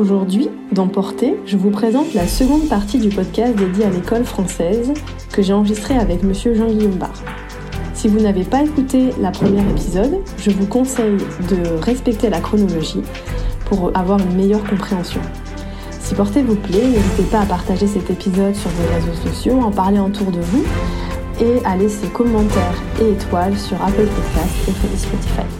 Aujourd'hui, dans Portée, je vous présente la seconde partie du podcast dédié à l'école française que j'ai enregistré avec monsieur Jean-Guillaume Barr. Si vous n'avez pas écouté la première épisode, je vous conseille de respecter la chronologie pour avoir une meilleure compréhension. Si Portée vous plaît, n'hésitez pas à partager cet épisode sur vos réseaux sociaux, en parler autour de vous et à laisser commentaires et étoiles sur Apple Podcasts et Spotify.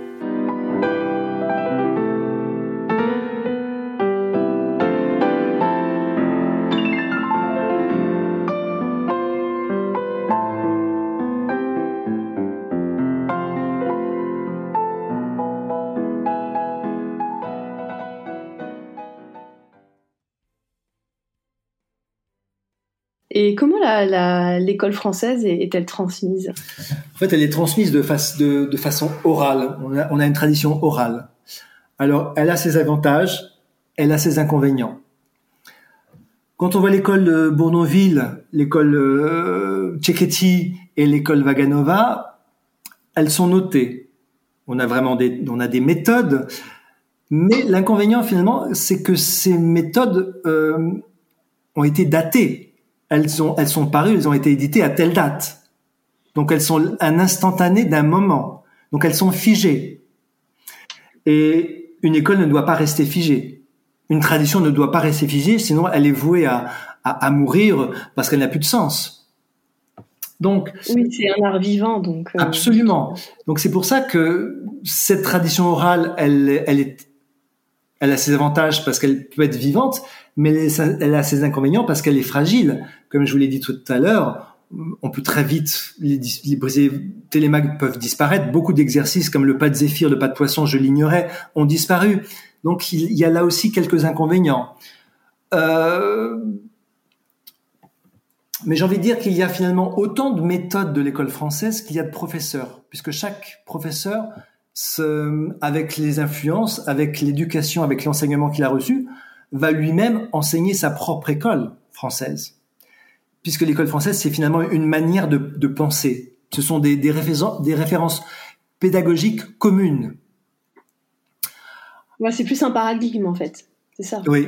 L'école française est-elle transmise? En fait, elle est transmise de, façon orale. On a, une tradition orale. Alors, elle a ses avantages, elle a ses inconvénients. Quand on voit l'école de Bournonville, l'école euh, et l'école Vaganova, elles sont notées. On a vraiment des, a des méthodes, mais l'inconvénient finalement, c'est que ces méthodes euh, ont été datées elles sont, elles sont parues, elles ont été éditées à telle date. Donc elles sont un instantané d'un moment. Donc elles sont figées. Et une école ne doit pas rester figée. Une tradition ne doit pas rester figée, sinon elle est vouée à, à, mourir parce qu'elle n'a plus de sens. Donc oui, c'est un art vivant, donc euh, absolument. Donc c'est pour ça que cette tradition orale, elle, elle est, elle a ses avantages parce qu'elle peut être vivante, mais elle a ses inconvénients parce qu'elle est fragile. Comme je vous l'ai dit tout à l'heure, on peut très vite, les, les télémags peuvent disparaître. Beaucoup d'exercices comme le pas de zéphyr, le pas de poisson, je l'ignorais, ont disparu. Donc il y a là aussi quelques inconvénients. Euh, mais j'ai envie de dire qu'il y a finalement autant de méthodes de l'école française qu'il y a de professeurs, puisque chaque professeur, avec les influences, avec l'éducation, avec l'enseignement qu'il a reçu, va lui-même enseigner sa propre école française. Puisque l'école française, c'est finalement une manière de, penser. Ce sont des, des, références, des références pédagogiques communes. Ouais, c'est plus un paradigme en fait, c'est ça. Oui,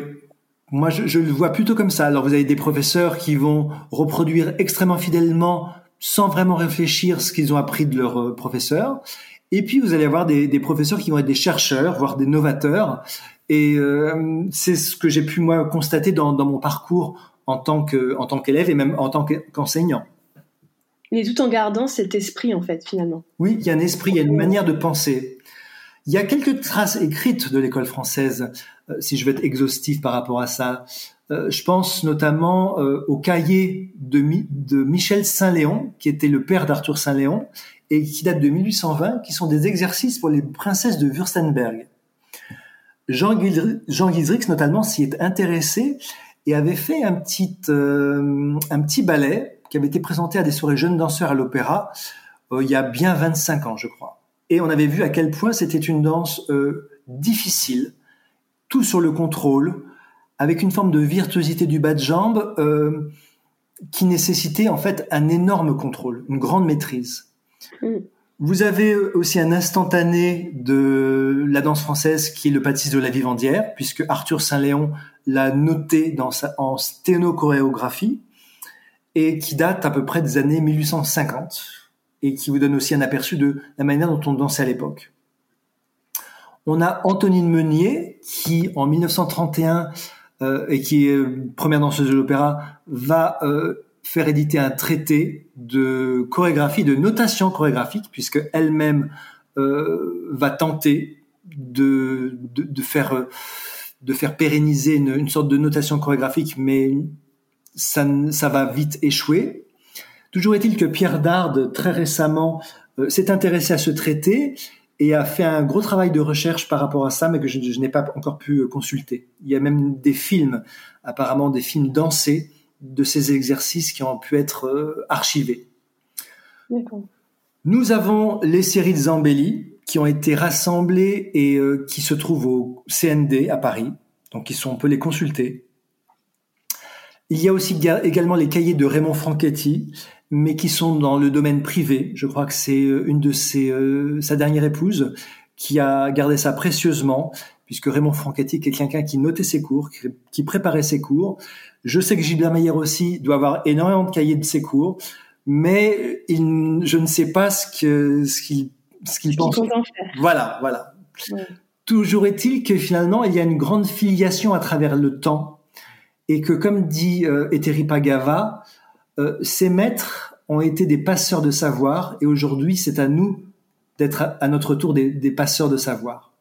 moi je, je, le vois plutôt comme ça. Alors vous avez des professeurs qui vont reproduire extrêmement fidèlement, sans vraiment réfléchir, ce qu'ils ont appris de leurs euh, professeurs. Et puis vous allez avoir des, des, professeurs qui vont être des chercheurs, voire des novateurs, et euh, c'est ce que j'ai pu moi constater dans, dans, mon parcours en tant que en tant qu'élève et même en tant qu'enseignant. Mais tout en gardant cet esprit en fait finalement. Oui, il y a un esprit, il y a une manière de penser. Il y a quelques traces écrites de l'école française, euh, si je veux être exhaustif par rapport à ça. Euh, je pense notamment euh, au cahier de, de Michel Saint-Léon, qui était le père d'Arthur Saint-Léon, et qui date de 1820, qui sont des exercices pour les princesses de Württemberg. Jean, Jean notamment s'y est intéressé et avait fait un petit euh, un petit ballet qui avait été présenté à des soirées jeunes danseurs à l'opéra euh, il y a bien 25 ans, je crois. Et on avait vu à quel point c'était une danse euh, difficile, tout sur le contrôle, avec une forme de virtuosité du bas de jambe qui nécessitait en fait un énorme contrôle, une grande maîtrise. Mm. Vous avez aussi un instantané de la danse française qui est le pâtisse de la vivandière, puisque Arthur Saint-Léon l'a noté dans en sténochoréographie, et qui date à peu près des années 1850, et qui vous donne aussi un aperçu de la manière dont on dansait à l'époque. On a Antonine Meunier, qui en 1931, euh, et qui est euh, première danseuse de l'opéra, va euh, faire éditer un traité de chorégraphie, de notation chorégraphique, puisque elle-même euh, va tenter de, de, de, faire de faire pérenniser une, sorte de notation chorégraphique, mais ça, ça va vite échouer. Toujours est-il que Pierre Dard, très récemment, euh, s'est intéressé à ce traité et a fait un gros travail de recherche par rapport à ça, mais que je n'ai pas encore pu consulter. Il y a même des films, apparemment des films dansés, de ces exercices qui ont pu être archivés. Nous avons les séries de Zambelli qui ont été rassemblées et qui se trouvent au CND à Paris, donc ils sont, on peut les consulter. Il y a aussi également les cahiers de Raymond Franchetti, mais qui sont dans le domaine privé. Je crois que c'est euh, une de ses, euh, sa dernière épouse qui a gardé ça précieusement, puisque Raymond Franchetti est quelqu'un qui notait ses cours, qui, préparait ses cours. Je sais que Gilbert Meyer aussi doit avoir énormément de cahiers de ses cours, mais il, je ne sais pas ce qu'il pense. Voilà, voilà. Toujours est-il que finalement il y a une grande filiation à travers le temps et que comme dit euh, Pagava, euh, ces maîtres ont été des passeurs de savoir et aujourd'hui c'est à nous d'être à, notre tour des, passeurs de savoir.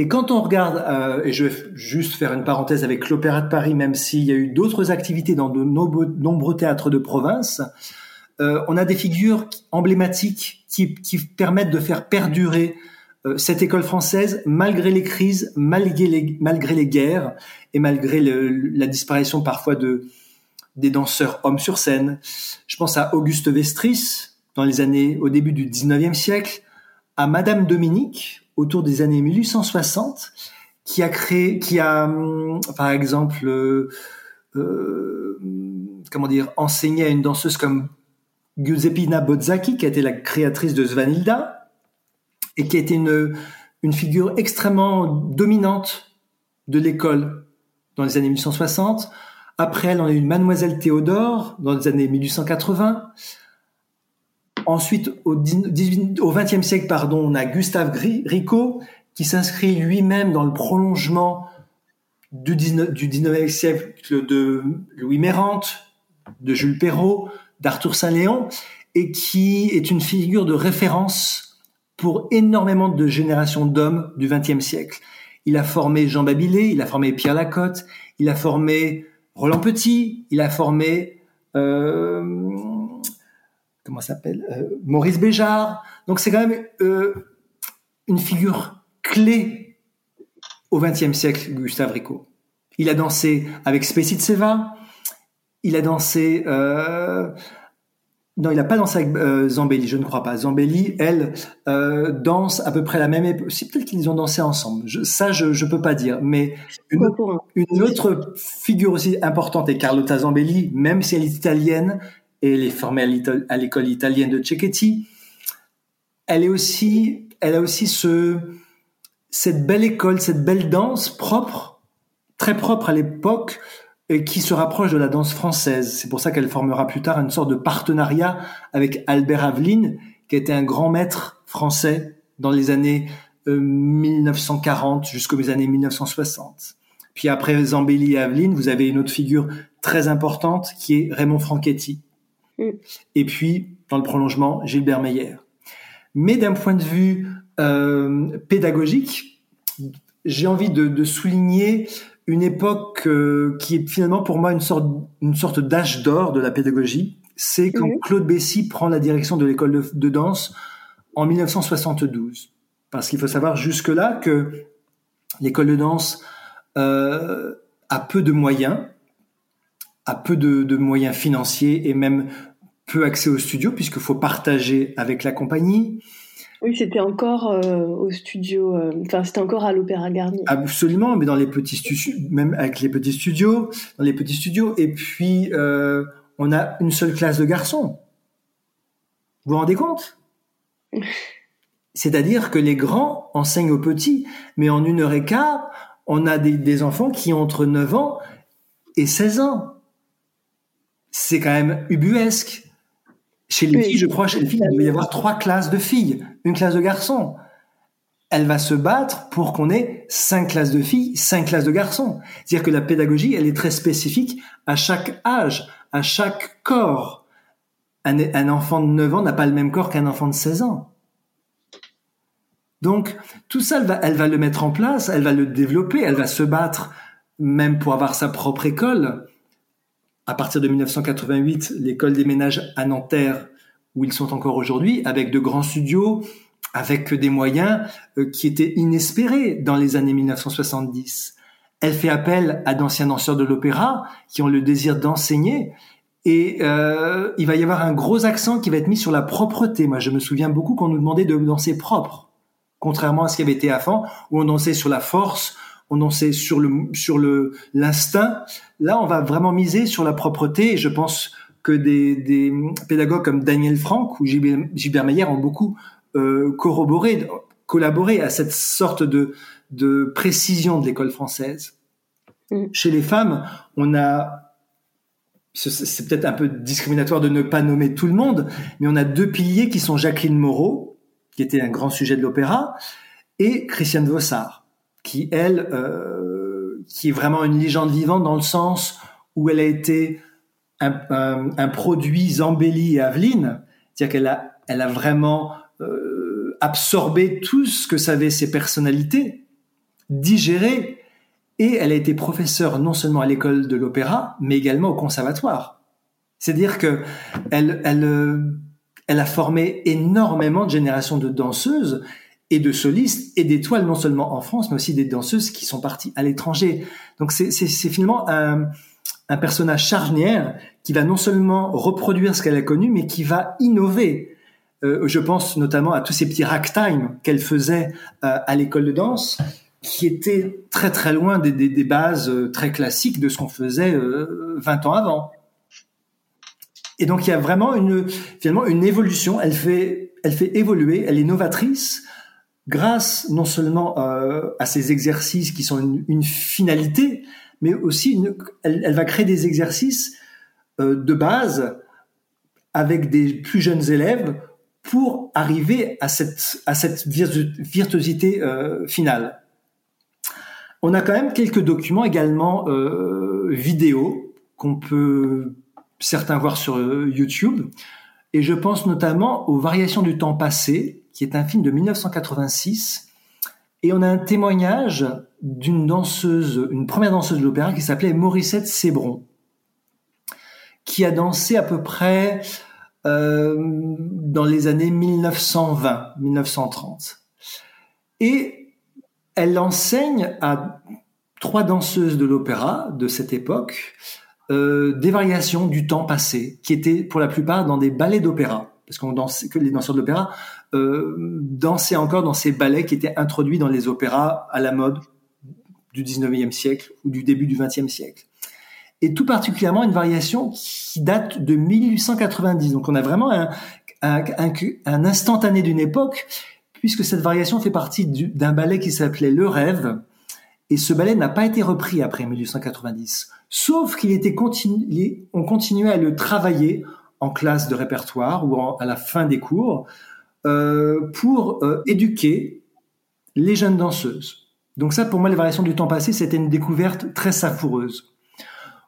Et quand on regarde, euh, et je vais juste faire une parenthèse avec l'Opéra de Paris, même s'il y a eu d'autres activités dans de nombreux, théâtres de province, euh, on a des figures emblématiques qui, qui permettent de faire perdurer euh, cette école française, malgré les crises, malgré les, malgré les guerres et malgré la disparition parfois de des danseurs hommes sur scène. Je pense à Auguste Vestris dans les années au début du 19e siècle, à Madame Dominique autour des années 1860 qui a créé qui a hum, par exemple euh, euh, comment dire enseigné à une danseuse comme Giuseppina Bozzaki qui a été la créatrice de Svanilda et qui a été une, une figure extrêmement dominante de l'école dans les années 1860. Après elle, on a eu Mademoiselle Théodore dans les années 1880. Ensuite, au, 18, au 20e siècle, pardon, on a Gustave Rico qui s'inscrit lui-même dans le prolongement du, 19, du 19e siècle de Louis Mérante, de Jules Perrault, d'Arthur Saint-Léon, et qui est une figure de référence pour énormément de générations d'hommes du XXe siècle. Il a formé Jean Babilé, il a formé Pierre Lacotte, il a formé Roland Petit, il a formé euh, comment s'appelle euh, Maurice Béjart. Donc c'est quand même euh, une figure clé au XXe siècle, Gustave Rico. Il a dansé avec Spécie de Seva, il a dansé non, il n'a pas dansé avec euh, Zambelli, je ne crois pas. Zambelli, elle, euh, danse à peu près la même époque. C'est peut-être qu'ils ont dansé ensemble. ça, je ne peux pas dire. Mais une, autre figure aussi importante est Carlotta Zambelli, même si elle est italienne elle est formée à l'école italienne de Cecchetti. Elle est aussi, elle a aussi ce, cette belle école, cette belle danse propre, très propre à l'époque, et qui se rapproche de la danse française. C'est pour ça qu'elle formera plus tard une sorte de partenariat avec Albert Aveline, qui était un grand maître français dans les années 1940 euh, jusqu'aux années 1960. Puis après Zambelli et Aveline, vous avez une autre figure très importante qui est Raymond Franchetti. Mm. Et puis, dans le prolongement, Gilbert Meyer. Mais d'un point de vue euh, pédagogique, j'ai envie de, de souligner une époque euh, qui est finalement pour moi une sorte, une sorte d'âge d'or de la pédagogie. C'est quand mhm. Claude Bessy prend la direction de l'école de, danse en 1972. Parce qu'il faut savoir jusque-là que l'école de danse euh, a peu de moyens, a peu de, de, moyens financiers et même peu accès au studio puisqu'il faut partager avec la compagnie. Oui, c'était encore euh, au studio, euh, enfin c'était encore à l'Opéra Garnier. Absolument, mais dans les petits studios, même avec les petits studios, dans les petits studios, et puis euh, on a une seule classe de garçons. Vous vous rendez compte? C'est-à-dire que les grands enseignent aux petits, mais en une heure et quart, on a des, des enfants qui ont entre 9 ans et 16 ans. C'est quand même ubuesque. Chez les filles, je crois, chez les filles, il doit y avoir trois classes de filles, une classe de garçons. Elle va se battre pour qu'on ait cinq classes de filles, cinq classes de garçons. C'est-à-dire que la pédagogie, elle est très spécifique à chaque âge, à chaque corps. Un, enfant de 9 ans n'a pas le même corps qu'un enfant de 16 ans. Donc, tout ça, elle va, elle va le mettre en place, elle va le développer, elle va se battre même pour avoir sa propre école à partir de 1988, l'école des ménages à Nanterre, où ils sont encore aujourd'hui, avec de grands studios, avec des moyens euh, qui étaient inespérés dans les années 1970. Elle fait appel à d'anciens danseurs de l'opéra qui ont le désir d'enseigner. Et euh, il va y avoir un gros accent qui va être mis sur la propreté. Moi, je me souviens beaucoup qu'on nous demandait de danser propre, contrairement à ce qui avait été avant, où on dansait sur la force, on dansait sur le sur le l'instinct. Là, on va vraiment miser sur la propreté. Et je pense que des, des pédagogues comme Daniel Franck ou Gilbert Meyer ont beaucoup euh, corroboré, collaboré à cette sorte de de précision de l'école française. Mm. Chez les femmes, on a, c'est peut-être un peu discriminatoire de ne pas nommer tout le monde, mais on a deux piliers qui sont Jacqueline Moreau, qui était un grand sujet de l'opéra, et Christiane Vossard, qui elle, euh, qui est vraiment une légende vivante dans le sens où elle a été un, produit Zambelli et Aveline, c'est-à-dire qu'elle a, elle a vraiment euh, absorbé tout ce que savaient ses personnalités, digéré, et elle a été professeure non seulement à l'école de l'opéra, mais également au conservatoire. C'est-à-dire que elle, elle, elle a formé énormément de générations de danseuses et de solistes et d'étoiles non seulement en France, mais aussi des danseuses qui sont parties à l'étranger. Donc c'est finalement un, un personnage charnière qui va non seulement reproduire ce qu'elle a connu, mais qui va innover. Euh, je pense notamment à tous ces petits ragtime qu'elle faisait euh, à l'école de danse, qui était très très loin des, bases euh, très classiques de ce qu'on faisait euh, 20 ans avant. Et donc il y a vraiment une finalement une évolution. Elle fait elle fait évoluer. Elle est novatrice grâce non seulement euh, à ces exercices qui sont une, une finalité, mais aussi une, elle, elle, va créer des exercices euh, de base avec des plus jeunes élèves pour arriver à cette à cette virtuosité euh, finale. On a quand même quelques documents également euh, vidéo qu'on peut certains voir sur euh, YouTube. Et je pense notamment aux Variations du temps passé, qui est un film de 1986. Et on a un témoignage d'une danseuse, une première danseuse de l'opéra qui s'appelait Morissette Sébron, qui a dansé à peu près euh, dans les années 1920-1930. Et elle enseigne à trois danseuses de l'opéra de cette époque euh, des variations du temps passé, qui étaient pour la plupart dans des ballets d'opéra, parce qu'on dansait que les danseurs d'opéra euh, dansaient encore dans ces ballets qui étaient introduits dans les opéras à la mode du 19e siècle ou du début du 20e siècle. Et tout particulièrement une variation qui date de 1890. Donc on a vraiment un, instantané d'une époque puisque cette variation fait partie d'un ballet qui s'appelait Le Rêve, et ce ballet n'a pas été repris après 1890, sauf qu'il était on continuait à le travailler en classe de répertoire ou à la fin des cours euh, pour euh, éduquer les jeunes danseuses. Donc ça, pour moi, les variations du temps passé, c'était une découverte très savoureuse.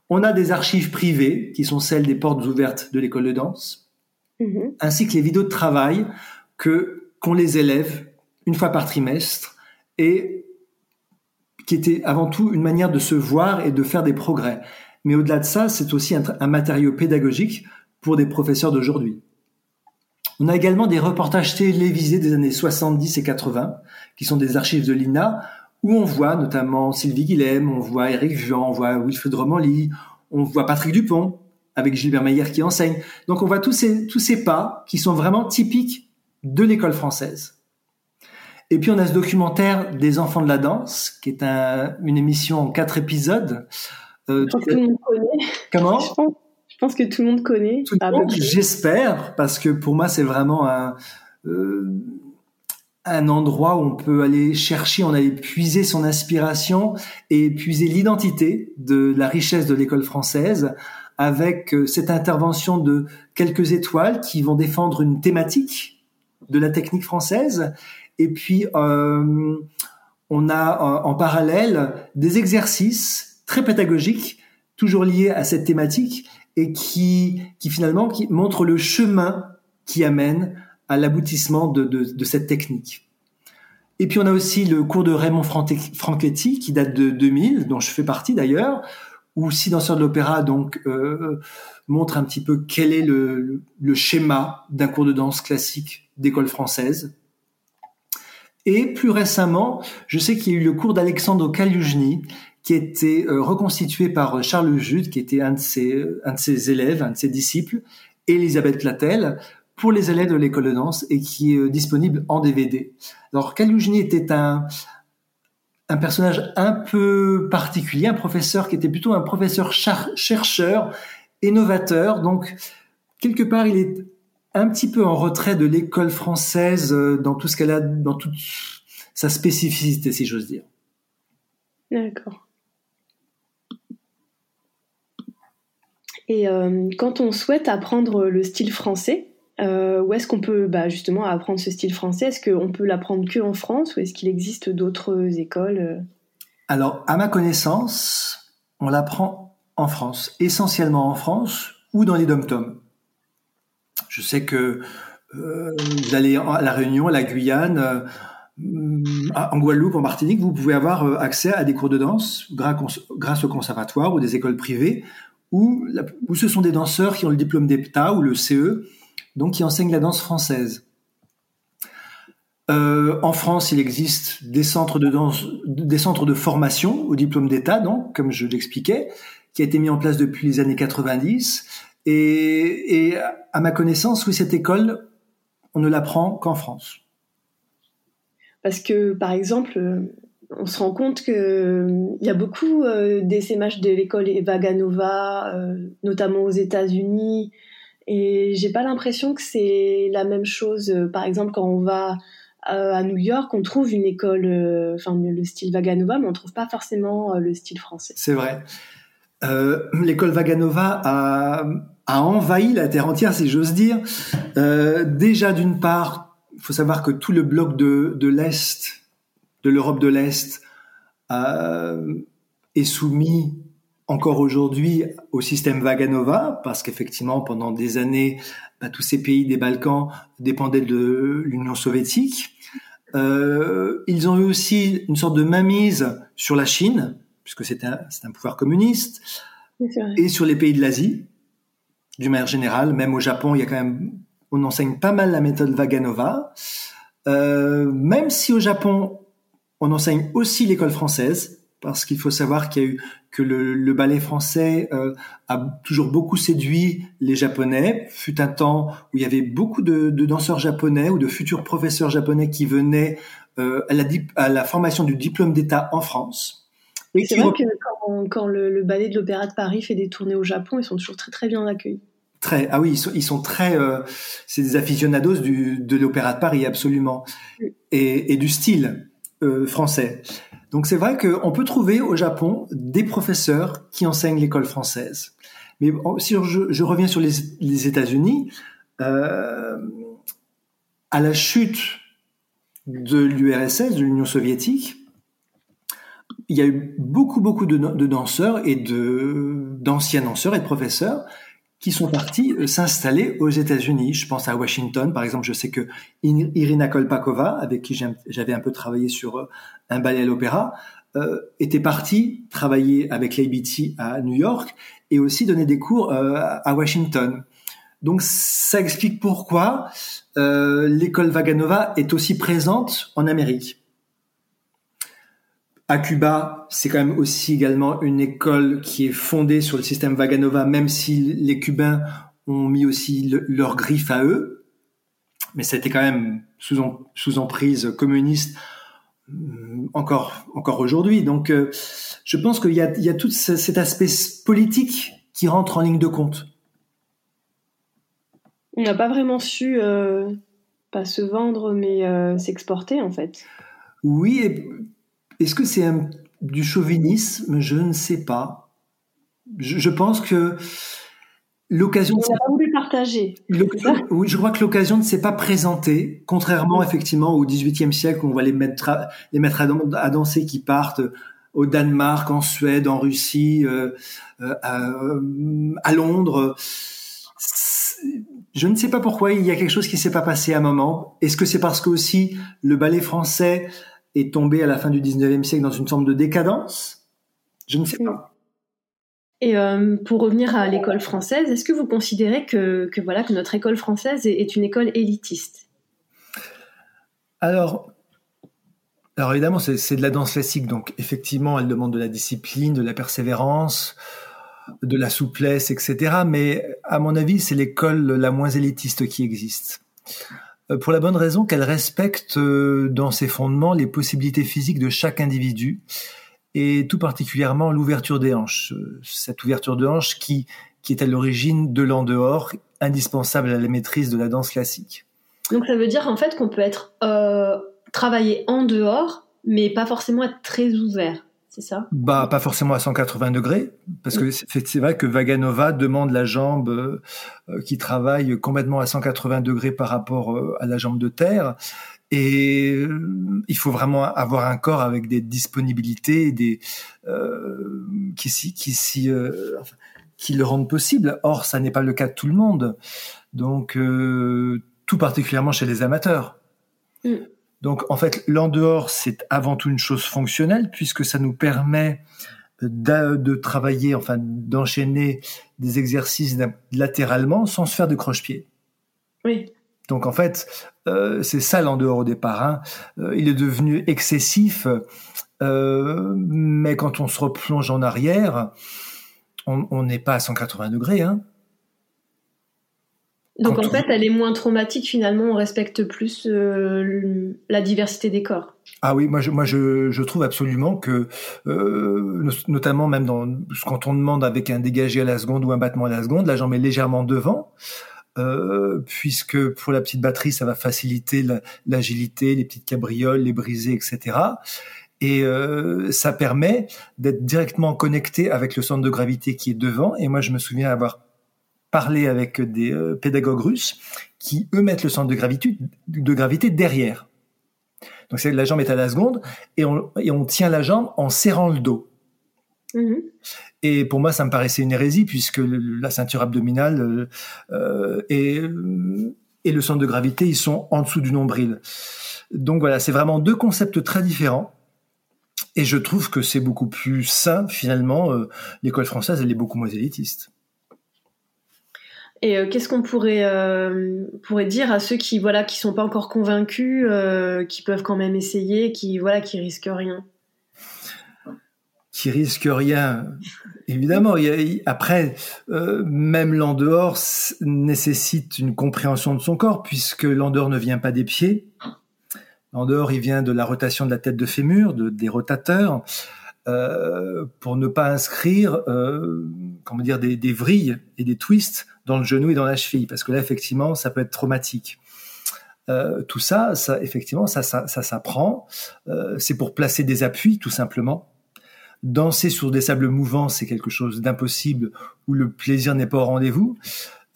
On a des archives privées, qui sont celles des portes ouvertes de l'école de danse, mm-hmm. ainsi que les vidéos de travail que qu'on les élève une fois par trimestre et qui était avant tout une manière de se voir et de faire des progrès. Mais au-delà de ça, c'est aussi un, matériau pédagogique pour des professeurs d'aujourd'hui. On a également des reportages télévisés des années 70 et 80, qui sont des archives de l'INA, où on voit notamment Sylvie Guilhem, on voit Eric Vian, on voit Wilfred Romanly, on voit Patrick Dupont, avec Gilbert Meyer qui enseigne. Donc on voit tous ces, tous ces pas qui sont vraiment typiques de l'école française. Et puis on a ce documentaire des enfants de la danse, qui est une émission en quatre épisodes. Euh, je pense que tout le monde connaît. Comment? Je pense, que tout le monde connaît. J'espère, parce que pour moi c'est vraiment un, euh, un endroit où on peut aller chercher, on aller puiser son inspiration et puiser l'identité de la richesse de l'école française avec euh, cette intervention de quelques étoiles qui vont défendre une thématique de la technique française. Et puis, euh, on a en parallèle des exercices très pédagogiques, toujours liés à cette thématique, et qui, qui finalement qui montrent le chemin qui amène à l'aboutissement de, de, cette technique. Et puis on a aussi le cours de Raymond Franchetti qui date de 2000, dont je fais partie d'ailleurs, où six danseurs de l'opéra donc euh, montrent un petit peu quel est le, le schéma d'un cours de danse classique d'école française. Et plus récemment, je sais qu'il y a eu le cours d'Alexandre Kaliujny, qui a été reconstitué par Charles Jude, qui était un de ses, un de ses élèves, un de ses disciples, Elisabeth Platel, pour les élèves de l'école de danse et qui est disponible en DVD. Alors, Kalugini était un, un personnage un peu particulier, un professeur qui était plutôt un professeur chercheur, innovateur. Donc, quelque part, il est un petit peu en retrait de l'école française euh, dans tout ce qu'elle a, dans toute sa spécificité, si j'ose dire. D'accord. Et euh, quand on souhaite apprendre le style français, euh, où est-ce qu'on peut bah, justement apprendre ce style français? Est-ce qu'on peut l'apprendre que en France ou est-ce qu'il existe d'autres écoles Alors, à ma connaissance, on l'apprend en France, essentiellement en France ou dans les dom-toms. Je sais que euh, vous allez à la Réunion, à la Guyane, euh, en Guadeloupe, en Martinique, vous pouvez avoir euh, accès à des cours de danse grâce au conservatoire ou des écoles privées, où, où ce sont des danseurs qui ont le diplôme d'EPTA ou le CE, donc qui enseignent la danse française. Euh, en France, il existe des centres de danse, des centres de formation au diplôme d'État, donc comme je l'expliquais, qui a été mis en place depuis les années 90 et, à ma connaissance, oui, cette école, on ne l'apprend qu'en France. Parce que, par exemple, on se rend compte qu'il euh, y a beaucoup euh, d'essaimages de l'école Vaganova, euh, notamment aux États-Unis, et j'ai pas l'impression que c'est la même chose. Par exemple, quand on va à New York, on trouve une école, enfin le style Vaganova, mais on trouve pas forcément le style français. C'est vrai. L'école Vaganova a, envahi la terre entière, si j'ose dire. Déjà, d'une part, il faut savoir que tout le bloc de l'Est, de l'Europe de l'Est, euh, est soumis encore aujourd'hui au système Vaganova, parce qu'effectivement, pendant des années, bah, tous ces pays des Balkans dépendaient de l'Union soviétique. Euh, ils ont eu aussi une sorte de mainmise sur la Chine, puisque c'est un, un pouvoir communiste, et sur les pays de l'Asie d'une manière générale. Même au Japon, il y a quand même, on enseigne pas mal la méthode Vaganova. Euh, même si au Japon, on enseigne aussi l'école française, parce qu'il faut savoir qu'il y a eu que le, ballet français euh, a toujours beaucoup séduit les Japonais. Fut un temps où il y avait beaucoup de, danseurs japonais ou de futurs professeurs japonais qui venaient euh, à, la, à la formation du diplôme d'État en France. c'est vrai que quand, le, ballet de l'Opéra de Paris fait des tournées au Japon, ils sont toujours très très bien accueillis. Très, ah oui, ils sont, ils sont très, euh, c'est des aficionados du, de l'Opéra de Paris absolument, et, et du style euh, français. Donc c'est vrai qu'on peut trouver au Japon des professeurs qui enseignent l'école française. Mais si je, reviens sur les, États-Unis, euh, à la chute de l'URSS, de l'Union soviétique, il y a eu beaucoup, beaucoup de, de danseurs et d'anciens danseurs et de professeurs qui sont partis euh, s'installer aux États-Unis. Je pense à Washington, par exemple. Je sais que Irina Kolpakova, avec qui j'avais un peu travaillé sur euh, un ballet à l'opéra, euh, était partie travailler avec l'ABT à New York et aussi donner des cours à Washington. Donc ça explique pourquoi l'école Vaganova est aussi présente en Amérique. À Cuba, c'est quand même aussi également une école qui est fondée sur le système Vaganova, même si les Cubains ont mis aussi leur griffe à eux. Mais c'était quand même sous, sous emprise communiste mm, encore, encore aujourd'hui. Donc, euh, je pense qu'il y a, il y a tout cet aspect politique qui rentre en ligne de compte. On n'a pas vraiment su, euh, pas se vendre, mais euh, s'exporter en fait. Oui, et est-ce que c'est du chauvinisme? Je ne sais pas. Je, pense que l'occasion. On pas voulu partager. Oui, je crois que l'occasion ne s'est pas présentée, contrairement effectivement au XVIIIe siècle où on va les mettre à, les mettre à, danser qui partent au Danemark, en Suède, en Russie, euh, euh, à, Londres. Je ne sais pas pourquoi il y a quelque chose qui s'est pas passé à un moment. Est-ce que c'est parce que aussi le ballet français est tombé à la fin du 19e siècle dans une forme de décadence? Je ne sais pas. Et euh, pour revenir à l'école française, est-ce que vous considérez que, que, voilà, que notre école française est, une école élitiste? Alors, Alors évidemment, c'est de la danse classique, donc effectivement, elle demande de la discipline, de la persévérance, de la souplesse, etc. Mais à mon avis, c'est l'école la moins élitiste qui existe. Euh, pour la bonne raison qu'elle respecte euh, dans ses fondements les possibilités physiques de chaque individu et tout particulièrement l'ouverture des hanches. Euh, cette ouverture de hanches qui, qui est à l'origine de l'en dehors, indispensable à la maîtrise de la danse classique. Donc ça veut dire en fait qu'on peut être travailler en dehors, mais pas forcément être très ouvert. C'est ça? Bah pas forcément à 180 degrés, parce que c'est vrai que Vaganova demande la jambe euh, qui travaille complètement à 180 degrés par rapport euh, à la jambe de terre, et euh, il faut vraiment avoir un corps avec des disponibilités, des qui qui, qui, qui le rendent possible. Or, ça n'est pas le cas de tout le monde. Donc, tout particulièrement chez les amateurs. Mm. Donc en fait, l'en dehors, c'est avant tout une chose fonctionnelle puisque ça nous permet de, travailler, enfin d'enchaîner des exercices latéralement sans se faire de croche-pied. Oui. Donc en fait, euh, c'est ça l'en dehors au départ. Hein. Euh, il est devenu excessif, euh, mais quand on se replonge en arrière, on n'est pas à 180 degrés. Hein. Donc en fait, elle est moins traumatique finalement, on respecte plus euh, la diversité des corps. Ah oui, moi je, moi je, je trouve absolument que, euh, notamment même dans, quand on demande avec un dégagé à la seconde ou un battement à la seconde, la jambe est légèrement devant, euh, puisque pour la petite batterie, ça va faciliter l'agilité, les petites cabrioles, les brisées, etc. Et euh, ça permet d'être directement connecté avec le centre de gravité qui est devant. Et moi, je me souviens avoir parler avec des euh, pédagogues russes qui, eux, mettent le centre de gravité, de gravité derrière. Donc, c'est la jambe est à la seconde et on, et on tient la jambe en serrant le dos. Mm-hmm. Et pour moi, ça me paraissait une hérésie puisque la ceinture abdominale euh, euh, et, et le centre de gravité, ils sont en dessous du nombril. Donc voilà, c'est vraiment deux concepts très différents. Et je trouve que c'est beaucoup plus sain finalement. L'école française, elle est beaucoup moins élitiste. Et euh, qu'est-ce qu'on pourrait euh, pourrait dire à ceux qui voilà qui sont pas encore convaincus, euh, qui peuvent quand même essayer, qui voilà qui risquent rien? Qui risquent rien, évidemment. après, même l'en dehors nécessite une compréhension de son corps puisque l'en dehors ne vient pas des pieds. L'en dehors, il vient de la rotation de la tête de fémur, de, des rotateurs. pour ne pas inscrire, comment dire, des, des, vrilles et des twists dans le genou et dans la cheville, parce que là, effectivement, ça peut être traumatique. Euh, tout ça, ça, effectivement, ça, ça, ça s'apprend. Euh, c'est pour placer des appuis, tout simplement. Danser sur des sables mouvants, c'est quelque chose d'impossible où le plaisir n'est pas au rendez-vous.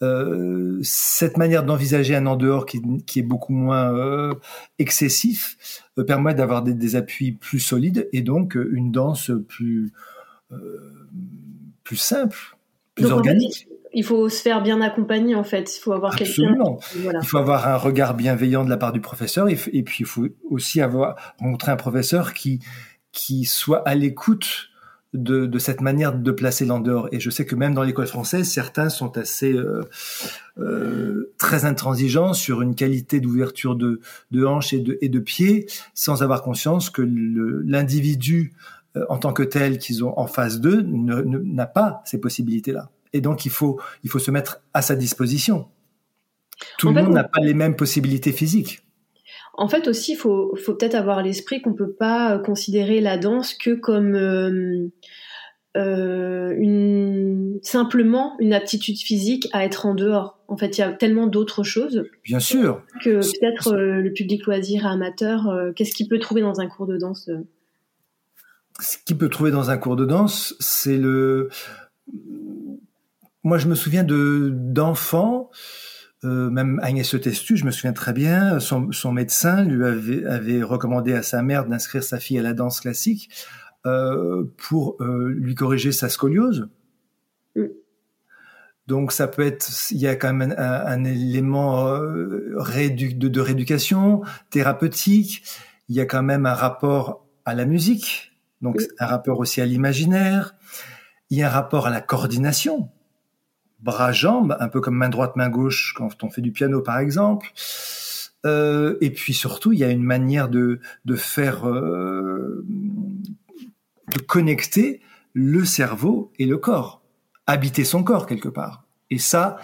Euh, cette manière d'envisager un en dehors qui, qui est beaucoup moins euh, excessif euh, permet d'avoir des, des, appuis plus solides et donc une danse plus plus simple, plus organique il faut se faire bien accompagner en fait. Il faut avoir quelqu'un. Il faut avoir un regard bienveillant de la part du professeur et, puis il faut aussi avoir rencontré un professeur qui qui soit à l'écoute de, de, cette manière de placer l'endehors. Et je sais que même dans l'école française, certains sont assez euh, euh, très intransigeants sur une qualité d'ouverture de, de hanches et de, et de pieds, sans avoir conscience que l'individu euh, en tant que tel qu'ils ont en face d'eux n'a pas ces possibilités-là et donc il faut, il faut se mettre à sa disposition. Tout le monde n'a pas les mêmes possibilités physiques. En fait aussi, il faut, faut peut-être avoir l'esprit qu'on ne peut pas euh, considérer la danse que comme euh, euh, une, simplement une aptitude physique à être en dehors. En fait, il y a tellement d'autres choses. Bien sûr. Que peut-être le public loisir amateur, qu'est-ce qu'il peut trouver dans un cours de danse Ce qu'il peut trouver dans un cours de danse, c'est le moi, je me souviens de d'enfants, euh, même Agnès Testu, je me souviens très bien, son, son médecin lui avait, avait, recommandé à sa mère d'inscrire sa fille à la danse classique euh, pour euh, lui corriger sa scoliose. Mm. Donc ça peut être, il y a quand même un, un élément euh, réédu, de, de rééducation thérapeutique. Il y a quand même un rapport à la musique, donc un rapport aussi à l'imaginaire. Il y a un rapport à la coordination bras-jambes, un peu comme main droite, main gauche quand on fait du piano par exemple. Euh, et puis surtout, il y a une manière de, de faire, euh, de connecter le cerveau et le corps, habiter son corps quelque part. Et ça,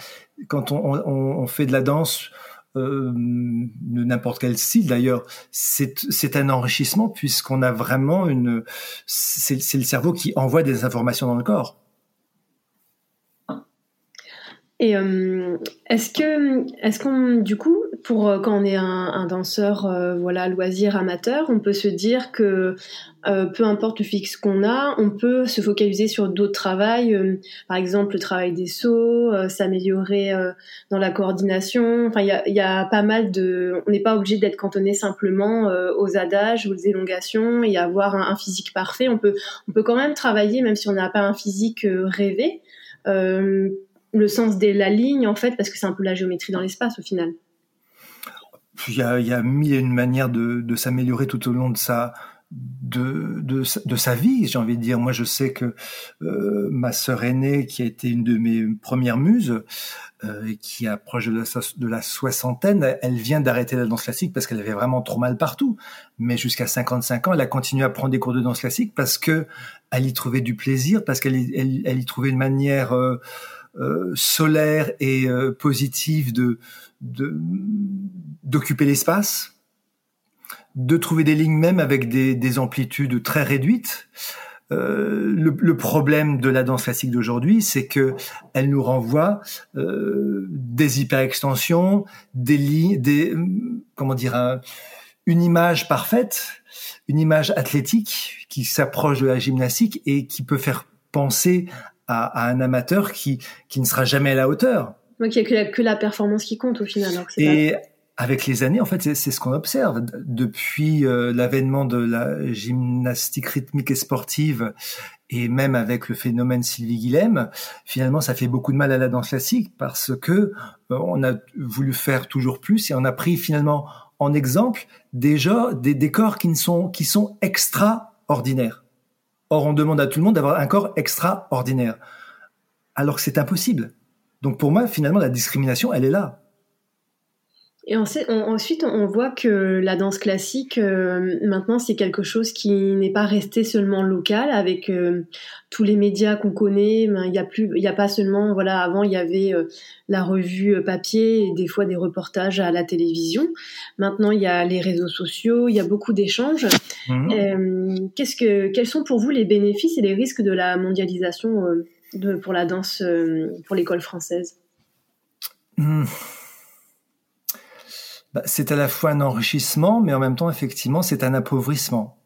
quand on, on, on fait de la danse, euh, de n'importe quel style d'ailleurs, c'est un enrichissement puisqu'on a vraiment une, c'est le cerveau qui envoie des informations dans le corps. Et euh, est-ce que, est-ce qu'on, du coup, pour euh, quand on est un, danseur, euh, voilà, loisir amateur, on peut se dire que peu importe le fixe qu'on a, on peut se focaliser sur d'autres travails, par exemple le travail des sauts, s'améliorer dans la coordination. Enfin, il y pas mal de, on n'est pas obligé d'être cantonné simplement aux adages ou aux élongations et avoir un, un, physique parfait. On peut, on peut quand même travailler, même si on n'a pas un physique rêvé le sens de la ligne, en fait, parce que c'est un peu la géométrie dans l'espace au final. Il y a, il mille et une manières de, s'améliorer tout au long de sa, de, de, sa vie, j'ai envie de dire. Moi, je sais que euh, ma sœur aînée, qui a été une de mes premières muses, euh, qui approche de la, de la soixantaine, elle vient d'arrêter la danse classique parce qu'elle avait vraiment trop mal partout. Mais jusqu'à 55 ans, elle a continué à prendre des cours de danse classique parce que elle y trouvait du plaisir, parce qu'elle elle, y trouvait une manière... Euh, solaire et euh, positive de d'occuper l'espace, de trouver des lignes même avec des, des amplitudes très réduites. Euh, le, le, problème de la danse classique d'aujourd'hui, c'est que elle nous renvoie euh, des hyperextensions, des lignes, des comment dire, une image parfaite, une image athlétique qui s'approche de la gymnastique et qui peut faire penser à, un amateur qui, qui ne sera jamais à la hauteur. Donc il n'y a que la, performance qui compte au final. Et avec les années, en fait, c'est ce qu'on observe. Depuis euh, l'avènement de la gymnastique rythmique et sportive, et même avec le phénomène Sylvie Guilhem, finalement, ça fait beaucoup de mal à la danse classique parce que euh, on a voulu faire toujours plus et on a pris finalement en exemple déjà des décors qui ne sont qui sont extraordinaires. Or, on demande à tout le monde d'avoir un corps extraordinaire. Alors que c'est impossible. Donc pour moi, finalement, la discrimination, elle est là. Et ensuite, on voit que la danse classique, euh, maintenant, c'est quelque chose qui n'est pas resté seulement local. Avec euh, tous les médias qu'on connaît, ben, il y a plus, il y a pas seulement, voilà, avant il y avait euh, la revue papier et des fois des reportages à la télévision. Maintenant, il y a les réseaux sociaux, il y a beaucoup d'échanges. Mmh. qu'est-ce que, quels sont pour vous les bénéfices et les risques de la mondialisation de, pour la danse, pour l'école française? Mmh. Bah, c'est à la fois un enrichissement, mais en même temps, effectivement, c'est un appauvrissement.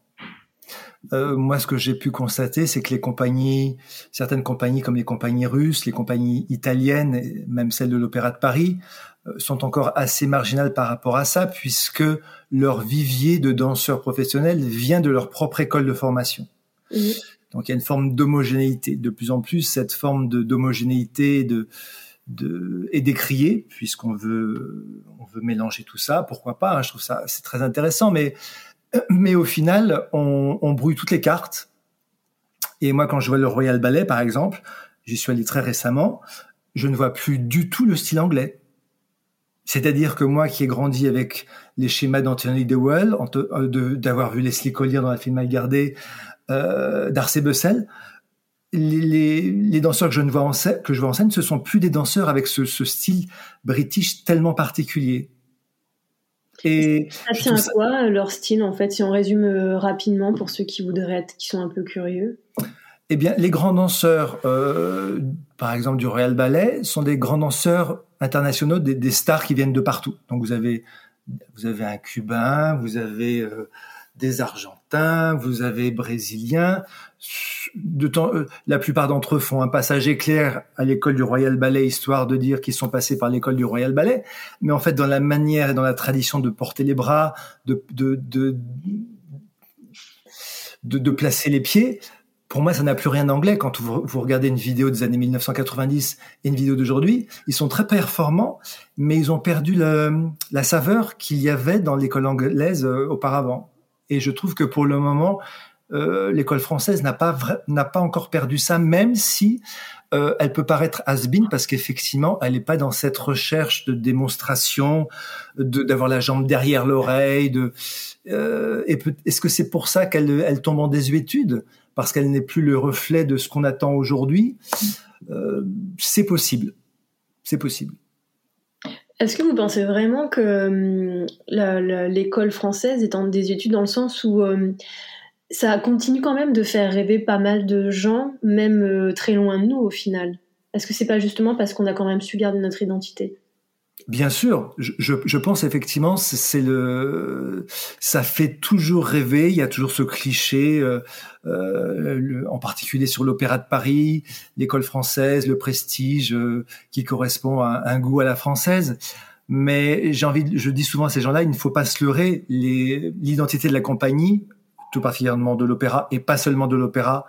Euh, moi, ce que j'ai pu constater, c'est que les compagnies, certaines compagnies comme les compagnies russes, les compagnies italiennes, même celles de l'Opéra de Paris, euh, sont encore assez marginales par rapport à ça, puisque leur vivier de danseurs professionnels vient de leur propre école de formation. Donc il y a une forme d'homogénéité. De plus en plus, cette forme d'homogénéité, de, de, et décrier, puisqu'on veut, on veut mélanger tout ça. Pourquoi pas hein, Je trouve ça c'est très intéressant, mais mais au final, on, on, brouille toutes les cartes. Et moi, quand je vois le Royal Ballet, par exemple, j'y suis allé très récemment, je ne vois plus du tout le style anglais. C'est-à-dire que moi, qui ai grandi avec les schémas d'Anthony DeWell, d'avoir vu Leslie Collier dans la film Mal gardé, euh, Darcy Bussell, les, les, danseurs que je, ne vois en scène, que je vois en scène, ce sont plus des danseurs avec ce, ce style british tellement particulier. Et ça tient à quoi leur style en fait Si on résume euh, rapidement pour ceux qui voudraient être, qui sont un peu curieux? Eh bien, les grands danseurs, euh, par exemple du Royal Ballet, sont des grands danseurs internationaux, des, des, stars qui viennent de partout. Donc vous avez, vous avez un Cubain, vous avez euh, des Argentins, vous avez Brésiliens. De temps, euh, la plupart d'entre eux font un passage éclair à l'école du Royal Ballet, histoire de dire qu'ils sont passés par l'école du Royal Ballet. Mais en fait, dans la manière et dans la tradition de porter les bras, de, de, de, de, de placer les pieds, pour moi, ça n'a plus rien d'anglais. Quand vous, vous, regardez une vidéo des années 1990 et une vidéo d'aujourd'hui, ils sont très performants, mais ils ont perdu le, la saveur qu'il y avait dans l'école anglaise euh, auparavant. Et je trouve que pour le moment, euh, l'école française n'a pas n'a pas encore perdu ça, même si euh, elle peut paraître has-been parce qu'effectivement, elle n'est pas dans cette recherche de démonstration, d'avoir la jambe derrière l'oreille. De, euh, est-ce que c'est pour ça qu'elle elle tombe en désuétude? Parce qu'elle n'est plus le reflet de ce qu'on attend aujourd'hui? Euh, C'est possible, c'est possible. Est-ce que vous pensez vraiment que hum, l'école française est en désuétude dans le sens où hum, ça continue quand même de faire rêver pas mal de gens, même euh, très loin de nous au final? Est-ce que c'est pas justement parce qu'on a quand même su garder notre identité? Bien sûr, je, je, pense effectivement, c'est le, ça fait toujours rêver. Il y a toujours ce cliché, euh, euh, en particulier sur l'Opéra de Paris, l'école française, le prestige euh, qui correspond à un goût à la française. Mais j'ai envie, je dis souvent à ces gens-là, il ne faut pas se leurrer. L'identité de la compagnie tout particulièrement de l'opéra et pas seulement de l'opéra,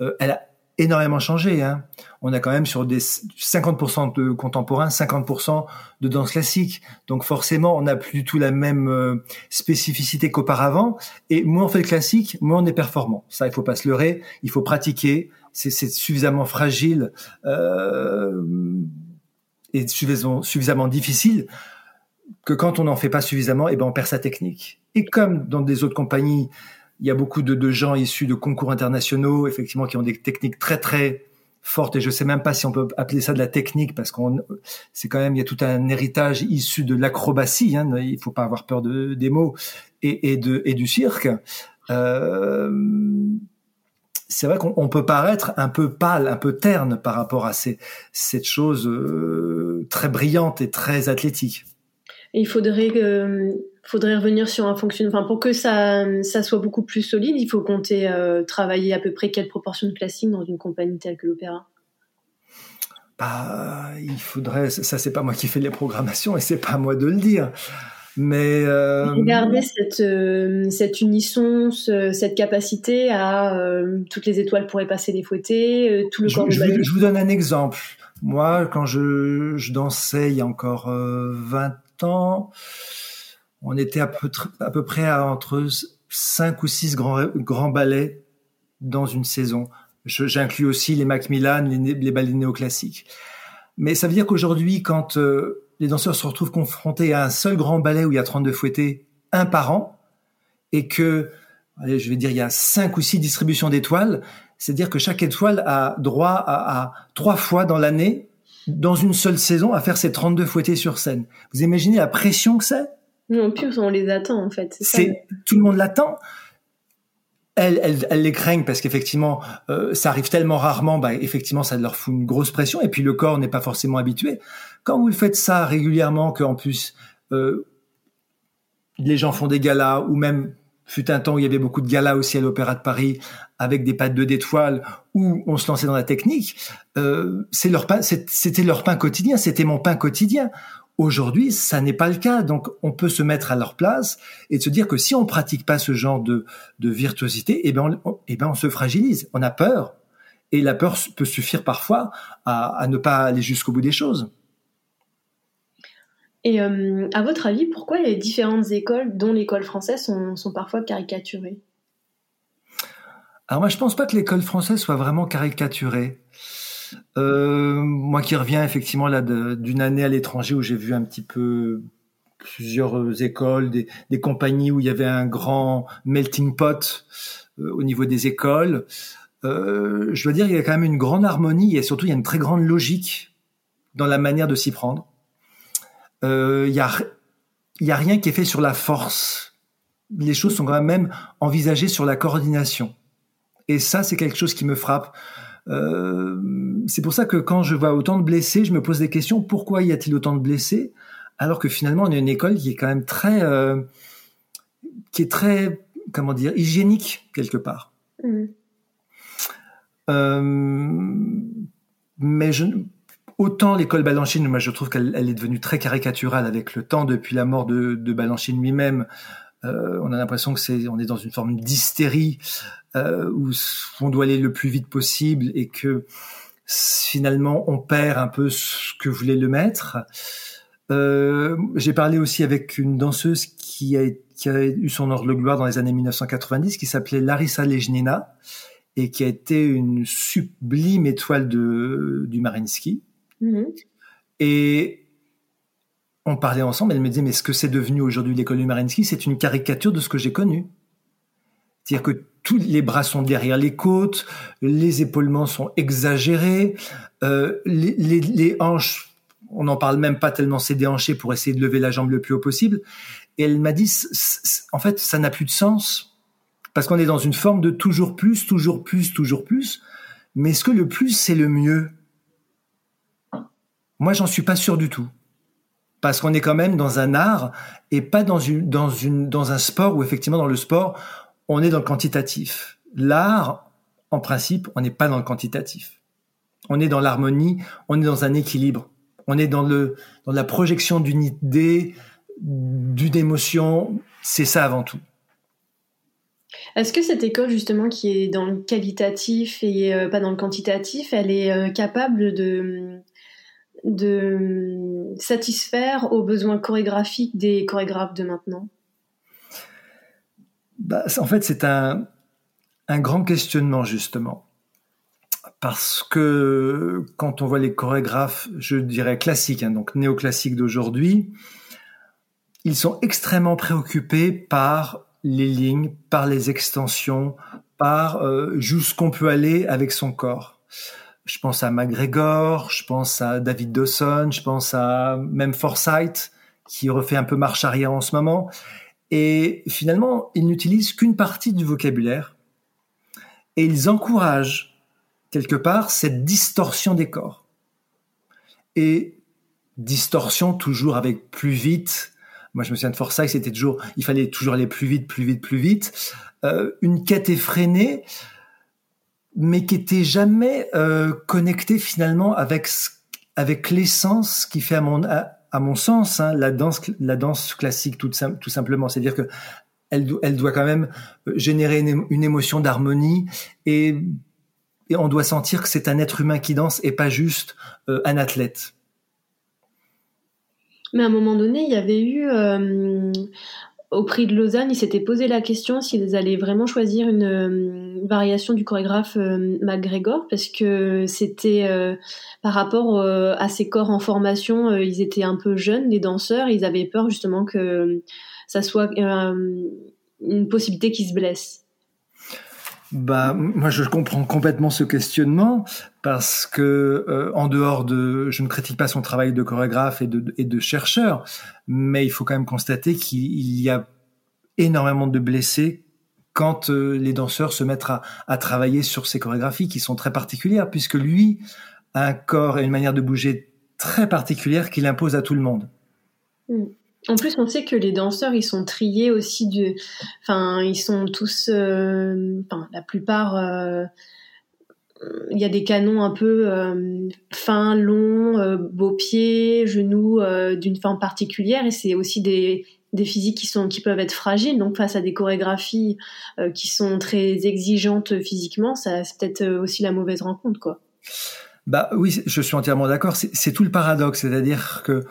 euh, elle a énormément changé. Hein. On a quand même sur des 50% de contemporains, 50% de danse classique. Donc forcément, on n'a plus du tout la même euh, spécificité qu'auparavant. Et moins on fait le classique, moins on est performant. Ça, il faut pas se leurrer. Il faut pratiquer. C'est suffisamment fragile euh, et suffisamment, suffisamment difficile que quand on n'en fait pas suffisamment, et eh ben on perd sa technique. Et comme dans des autres compagnies, il y a beaucoup de, gens issus de concours internationaux, effectivement, qui ont des techniques très très fortes. Et je sais même pas si on peut appeler ça de la technique, parce qu'on, c'est quand même, il y a tout un héritage issu de l'acrobatie. Hein, il faut pas avoir peur de, des mots et, de et du cirque. Euh, c'est vrai qu'on peut paraître un peu pâle, un peu terne par rapport à ces, cette chose euh, très brillante et très athlétique. il faudrait que faudrait revenir sur un fonctionnement. Enfin, pour que ça, ça soit beaucoup plus solide, il faut compter euh, travailler à peu près quelle proportion de classique dans une compagnie telle que l'opéra? Bah, il faudrait. Ça, c'est pas moi qui fais les programmations et c'est pas à moi de le dire. Mais euh... regardez cette euh, cette unisson, cette capacité à euh, toutes les étoiles pourraient passer les fouettés, tout le je, corps de je, je, vous donne un exemple. Moi, quand je, je dansais il y a encore 20 ans, on était à peu, près à entre cinq ou six grands, grands ballets dans une saison. J'inclus aussi les Macmillan, les, les ballets néoclassiques. Mais ça veut dire qu'aujourd'hui, quand euh, les danseurs se retrouvent confrontés à un seul grand ballet où il y a 32 fouettés, un par an, et que, allez, je vais dire, il y a cinq ou six distributions d'étoiles, c'est-à-dire que chaque étoile a droit à, à trois fois dans l'année, dans une seule saison, à faire ses 32 fouettés sur scène. Vous imaginez la pression que c'est? Non, plus on les attend en fait. C'est tout le monde l'attend. Elles, les craignent parce qu'effectivement, euh, ça arrive tellement rarement, bah, effectivement, ça leur fout une grosse pression. Et puis le corps n'est pas forcément habitué. Quand vous faites ça régulièrement, qu'en plus euh, les gens font des galas, ou même fut un temps où il y avait beaucoup de galas aussi à l'Opéra de Paris avec des pattes de d'étoiles où on se lançait dans la technique. Euh, leur c'était leur pain quotidien, c'était mon pain quotidien. Aujourd'hui, ça n'est pas le cas. Donc, on peut se mettre à leur place et se dire que si on pratique pas ce genre de, de virtuosité, eh ben, on, eh ben, on se fragilise. On a peur. Et la peur peut suffire parfois à, à ne pas aller jusqu'au bout des choses. Et euh, à votre avis, pourquoi les différentes écoles, dont l'école française, sont, sont parfois caricaturées? Alors moi, je pense pas que l'école française soit vraiment caricaturée. Euh, moi qui reviens effectivement là d'une année à l'étranger où j'ai vu un petit peu plusieurs écoles, des, compagnies où il y avait un grand melting pot euh, au niveau des écoles. Euh, je dois dire, il y a quand même une grande harmonie et surtout il y a une très grande logique dans la manière de s'y prendre. Euh, il y a a rien qui est fait sur la force. Les choses sont quand même envisagées sur la coordination. Et ça, c'est quelque chose qui me frappe. Euh, c'est pour ça que quand je vois autant de blessés, je me pose des questions. Pourquoi y a-t-il autant de blessés? Alors que finalement on a une école qui est quand même très, euh, qui est très, comment dire, hygiénique quelque part. Mmh. Euh, mais je, autant l'école Balanchine, moi je trouve qu'elle est devenue très caricaturale avec le temps depuis la mort de, de Balanchine lui-même. Euh, on a l'impression que c'est, on est dans une forme d'hystérie euh, où on doit aller le plus vite possible et que finalement on perd un peu ce que voulait le maître. Euh, j'ai parlé aussi avec une danseuse qui a, qui a eu son ordre de gloire dans les années 1990, qui s'appelait Larissa Lejnina et qui a été une sublime étoile de, du Marinsky. Mhm. Et on parlait ensemble, elle me disait, mais ce que c'est devenu aujourd'hui l'école du Marinsky, c'est une caricature de ce que j'ai connu. C'est-à-dire que tous les bras sont derrière les côtes, les épaulements sont exagérés, euh, les, les, les, hanches, on n'en parle même pas tellement c'est déhanché pour essayer de lever la jambe le plus haut possible. Et elle m'a dit, en fait, ça n'a plus de sens parce qu'on est dans une forme de toujours plus, toujours plus, toujours plus. Mais est-ce que le plus c'est le mieux? Moi, j'en suis pas sûr du tout parce qu'on est quand même dans un art et pas dans une dans une dans un sport où effectivement dans le sport on est dans le quantitatif. L'art, en principe, on n'est pas dans le quantitatif. On est dans l'harmonie, on est dans un équilibre, on est dans le dans la projection d'une idée, d'une émotion. C'est ça avant tout. Est-ce que cette école justement qui est dans le qualitatif et euh, pas dans le quantitatif, elle est euh, capable de de satisfaire aux besoins chorégraphiques des chorégraphes de maintenant? Bah, En fait, c'est un, un grand questionnement, justement. Parce que quand on voit les chorégraphes, je dirais classiques, hein, donc néoclassiques d'aujourd'hui, ils sont extrêmement préoccupés par les lignes, par les extensions, par euh, jusqu'on peut aller avec son corps. Je pense à McGregor, je pense à David Dawson, je pense à même Forsyth, qui refait un peu marche arrière en ce moment. Et finalement, ils n'utilisent qu'une partie du vocabulaire et ils encouragent quelque part cette distorsion des corps. Et distorsion toujours avec plus vite. Moi, je me souviens de Forsyth, c'était toujours, il fallait toujours aller plus vite, plus vite, plus vite. Euh, une quête effrénée mais qui était jamais euh, connecté finalement avec avec l'essence qui fait à mon à, mon sens hein, la danse la danse classique tout, tout simplement. C'est à dire que elle, elle doit quand même euh, générer une, émotion d'harmonie et, et, on doit sentir que c'est un être humain qui danse et pas juste euh, un athlète. Mais à un moment donné, il y avait eu, au prix de Lausanne, ils s'étaient posé la question s'ils allaient vraiment choisir une, euh, variation du chorégraphe euh, McGregor parce que c'était euh, par rapport à ces corps en formation, ils étaient un peu jeunes, les danseurs, ils avaient peur justement que ça soit une possibilité qu'ils se blessent. Bah, moi, je comprends complètement ce questionnement parce que, euh, en dehors de, je ne critique pas son travail de chorégraphe et de chercheur, mais il faut quand même constater qu'il y a énormément de blessés quand euh, les danseurs se mettent à, travailler sur ces chorégraphies qui sont très particulières, puisque lui a un corps et une manière de bouger très particulière qu'il impose à tout le monde. Mm. En plus, on sait que les danseurs, ils sont triés aussi du, enfin, ils sont tous, euh, enfin, la plupart, euh, il y a des canons un peu fins, longs, beaux pieds, genoux d'une forme particulière, et c'est aussi des, des physiques qui sont, qui peuvent être fragiles. Donc, face à des chorégraphies qui sont très exigeantes physiquement, ça, c'est peut-être aussi la mauvaise rencontre, quoi. Bah oui, je suis entièrement d'accord. C'est tout le paradoxe, c'est-à-dire que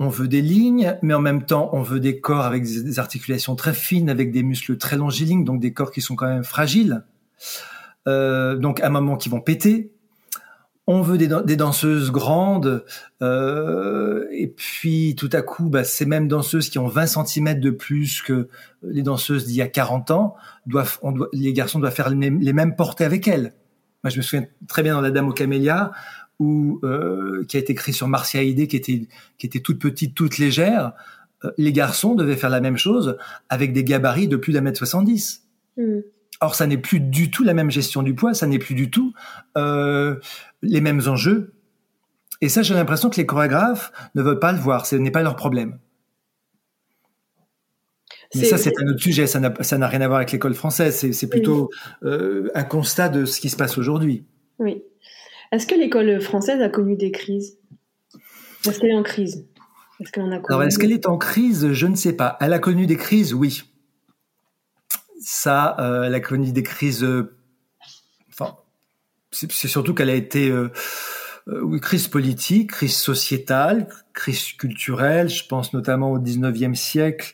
on veut des lignes, mais en même temps, on veut des corps avec des articulations très fines, avec des muscles très longilignes, donc des corps qui sont quand même fragiles. Euh, donc à un moment qui vont péter. On veut des, danseuses grandes, euh, et puis tout à coup, bah, ces mêmes danseuses qui ont 20 cm de plus que les danseuses d'il y a 40 ans, doivent, on doit, les garçons doivent faire les mêmes, portées avec elles. Moi, je me souviens très bien dans La Dame aux Camélias, ou euh, qui a été écrit sur Marcia Haydé, qui était qui était toute petite, toute légère. Euh, les garçons devaient faire la même chose avec des gabarits de plus d'un mètre soixante-dix. Mm. Or, ça n'est plus du tout la même gestion du poids, ça n'est plus du tout euh, les mêmes enjeux. Et ça, j'ai l'impression que les chorégraphes ne veulent pas le voir, ce n'est pas leur problème. Mais ça, c'est un autre sujet, ça n'a rien à voir avec l'école française, c'est plutôt euh, un constat de ce qui se passe aujourd'hui. Oui. Est-ce que l'école française a connu des crises? Est-ce qu'elle est en crise? Est-ce qu'elle en a connu? Alors, est-ce qu'elle est en crise? Je ne sais pas. Elle a connu des crises, oui. Ça, euh, elle a connu des crises. Euh, c'est surtout qu'elle a été. Euh, euh, oui, crise politique, crise sociétale, crise culturelle. Je pense notamment au 19e siècle,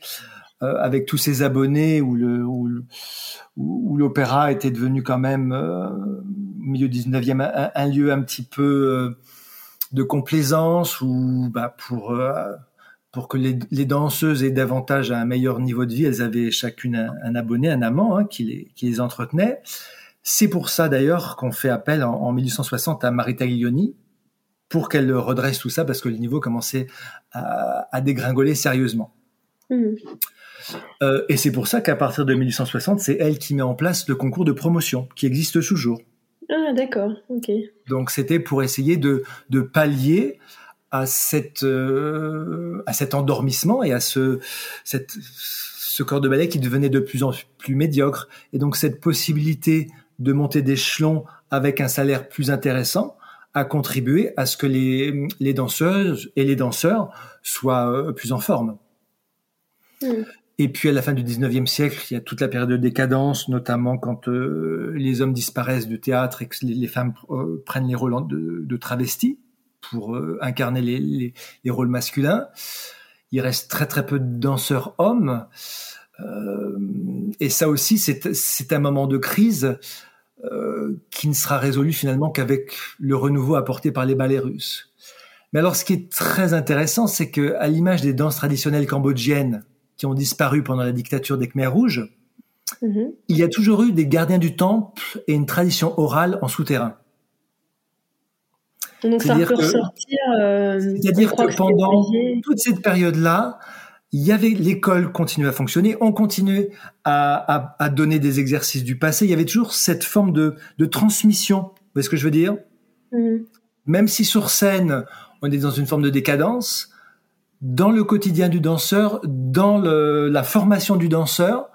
euh, avec tous ces abonnés où le où, l'opéra était devenu quand même euh, au milieu du 19e un, lieu un petit peu euh, de complaisance ou bah, pour pour que les, danseuses aient davantage un meilleur niveau de vie, elles avaient chacune un, abonné, un amant hein, qui, les, qui les entretenait. C'est pour ça d'ailleurs qu'on fait appel en, en 1860 à Marita Guiglioni pour qu'elle redresse tout ça parce que le niveau commençait à, à dégringoler sérieusement. Mmh. Euh, et c'est pour ça qu'à partir de 1860, c'est elle qui met en place le concours de promotion, qui existe toujours. Ah, d'accord, ok. Donc c'était pour essayer de, de pallier à, cette, euh, à cet endormissement et à ce, cette, ce corps de ballet qui devenait de plus en plus médiocre. Et donc cette possibilité de monter d'échelon avec un salaire plus intéressant a contribué à ce que les, les danseuses et les danseurs soient euh, plus en forme. Hmm. Et puis à la fin du 19e siècle, il y a toute la période de décadence, notamment quand euh, les hommes disparaissent du théâtre et que les, femmes euh, prennent les rôles de, de travestis pour euh, incarner les, les, les, rôles masculins. Il reste très très peu de danseurs hommes. Et ça aussi, c'est un moment de crise qui ne sera résolu finalement qu'avec le renouveau apporté par les ballets russes. Mais alors, ce qui est très intéressant, c'est que, à l'image des danses traditionnelles cambodgiennes, qui ont disparu pendant la dictature des Khmers rouges, mhm. il y a toujours eu des gardiens du temple et une tradition orale en souterrain. Donc ça peut ressortir. Euh, c'est-à-dire que, pendant toute cette période-là, il y avait l'école continuait à fonctionner, on continuait à, donner des exercices du passé. Il y avait toujours cette forme de, transmission. Vous voyez ce que je veux dire? Mhm. Même si sur scène, on est dans une forme de décadence, dans le quotidien du danseur, dans la formation du danseur,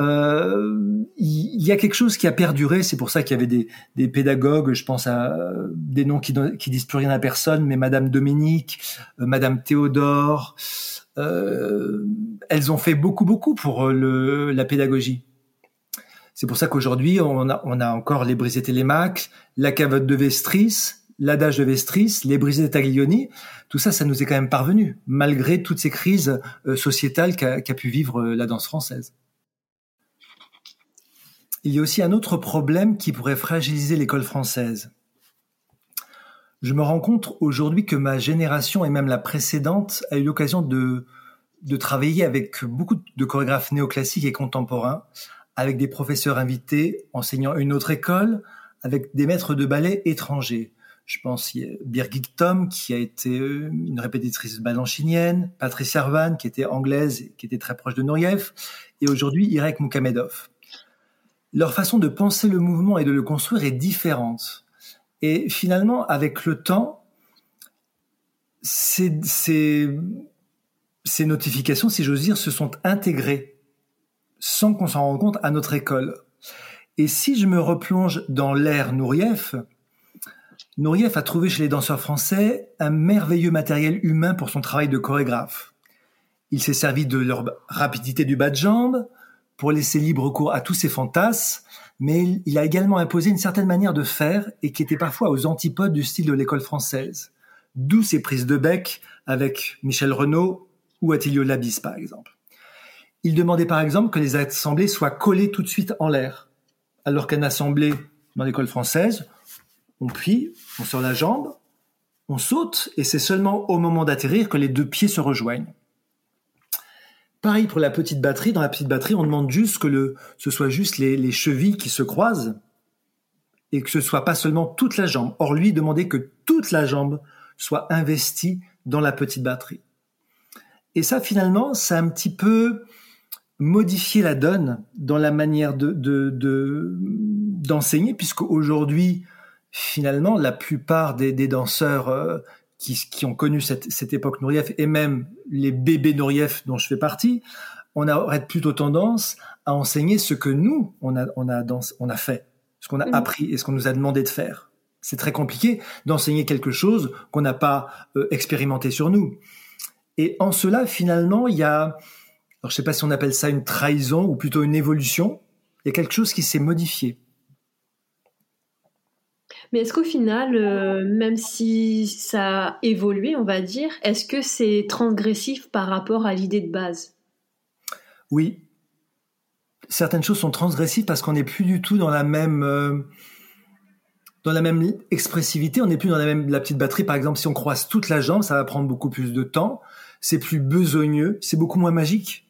euh, il y, a quelque chose qui a perduré. C'est pour ça qu'il y avait des, pédagogues, je pense à des noms qui, qui disent plus rien à personne, mais Madame Dominique, euh, Madame Théodore, elles ont fait beaucoup, beaucoup pour la pédagogie. C'est pour ça qu'aujourd'hui, on a, encore les brisés télémaques, la cavotte de Vestris, l'adage de Vestris, les brisés de Taglioni, tout ça, ça nous est quand même parvenu, malgré toutes ces crises euh, sociétales qu'a pu vivre euh, la danse française. Il y a aussi un autre problème qui pourrait fragiliser l'école française. Je me rends compte aujourd'hui que ma génération et même la précédente a eu l'occasion de, de travailler avec beaucoup de chorégraphes néoclassiques et contemporains, avec des professeurs invités enseignant une autre école, avec des maîtres de ballet étrangers. Je pense a Birgit Tom, qui a été euh, une répétitrice balanchinienne, Patricia Arvan, qui était anglaise, qui était très proche de Nouriev, et aujourd'hui Irek Moukhamedov. Leur façon de penser le mouvement et de le construire est différente. Et finalement, avec le temps, ces, ces, ces notifications, si j'ose dire, se sont intégrées sans qu'on s'en rende compte à notre école. Et si je me replonge dans l'ère Nouriev, Nourieff a trouvé chez les danseurs français un merveilleux matériel humain pour son travail de chorégraphe. Il s'est servi de leur rapidité du bas de jambe pour laisser libre cours à tous ses fantasmes, mais il a également imposé une certaine manière de faire et qui était parfois aux antipodes du style de l'école française. D'où ses prises de bec avec Michel Renaud ou Attilio Labis, par exemple. Il demandait par exemple que les assemblées soient collées tout de suite en l'air, alors qu'un assemblée dans l'école française, on plie, on sort la jambe, on saute, et c'est seulement au moment d'atterrir que les deux pieds se rejoignent. Pareil pour la petite batterie. Dans la petite batterie, on demande juste que le, ce soit juste les, chevilles qui se croisent et que ce soit pas seulement toute la jambe. Or, lui demandait que toute la jambe soit investie dans la petite batterie. Et ça, finalement, ça a un petit peu modifié la donne dans la manière de, d'enseigner, puisque aujourd'hui, finalement, la plupart des, danseurs euh, qui, ont connu cette, époque Nourieff, et même les bébés Nourieff dont je fais partie, on aurait plutôt tendance à enseigner ce que nous, on a, on a, on a fait, ce qu'on a mhm. appris et ce qu'on nous a demandé de faire. C'est très compliqué d'enseigner quelque chose qu'on n'a pas euh, expérimenté sur nous. Et en cela, finalement, il y a, alors je ne sais pas si on appelle ça une trahison ou plutôt une évolution, il y a quelque chose qui s'est modifié. Mais est-ce qu'au final, euh, même si ça a évolué, on va dire, est-ce que c'est transgressif par rapport à l'idée de base? Oui. Certaines choses sont transgressives parce qu'on n'est plus du tout dans la même euh, dans la même expressivité, on n'est plus dans la même la petite batterie. Par exemple, si on croise toute la jambe, ça va prendre beaucoup plus de temps. C'est plus besogneux, c'est beaucoup moins magique.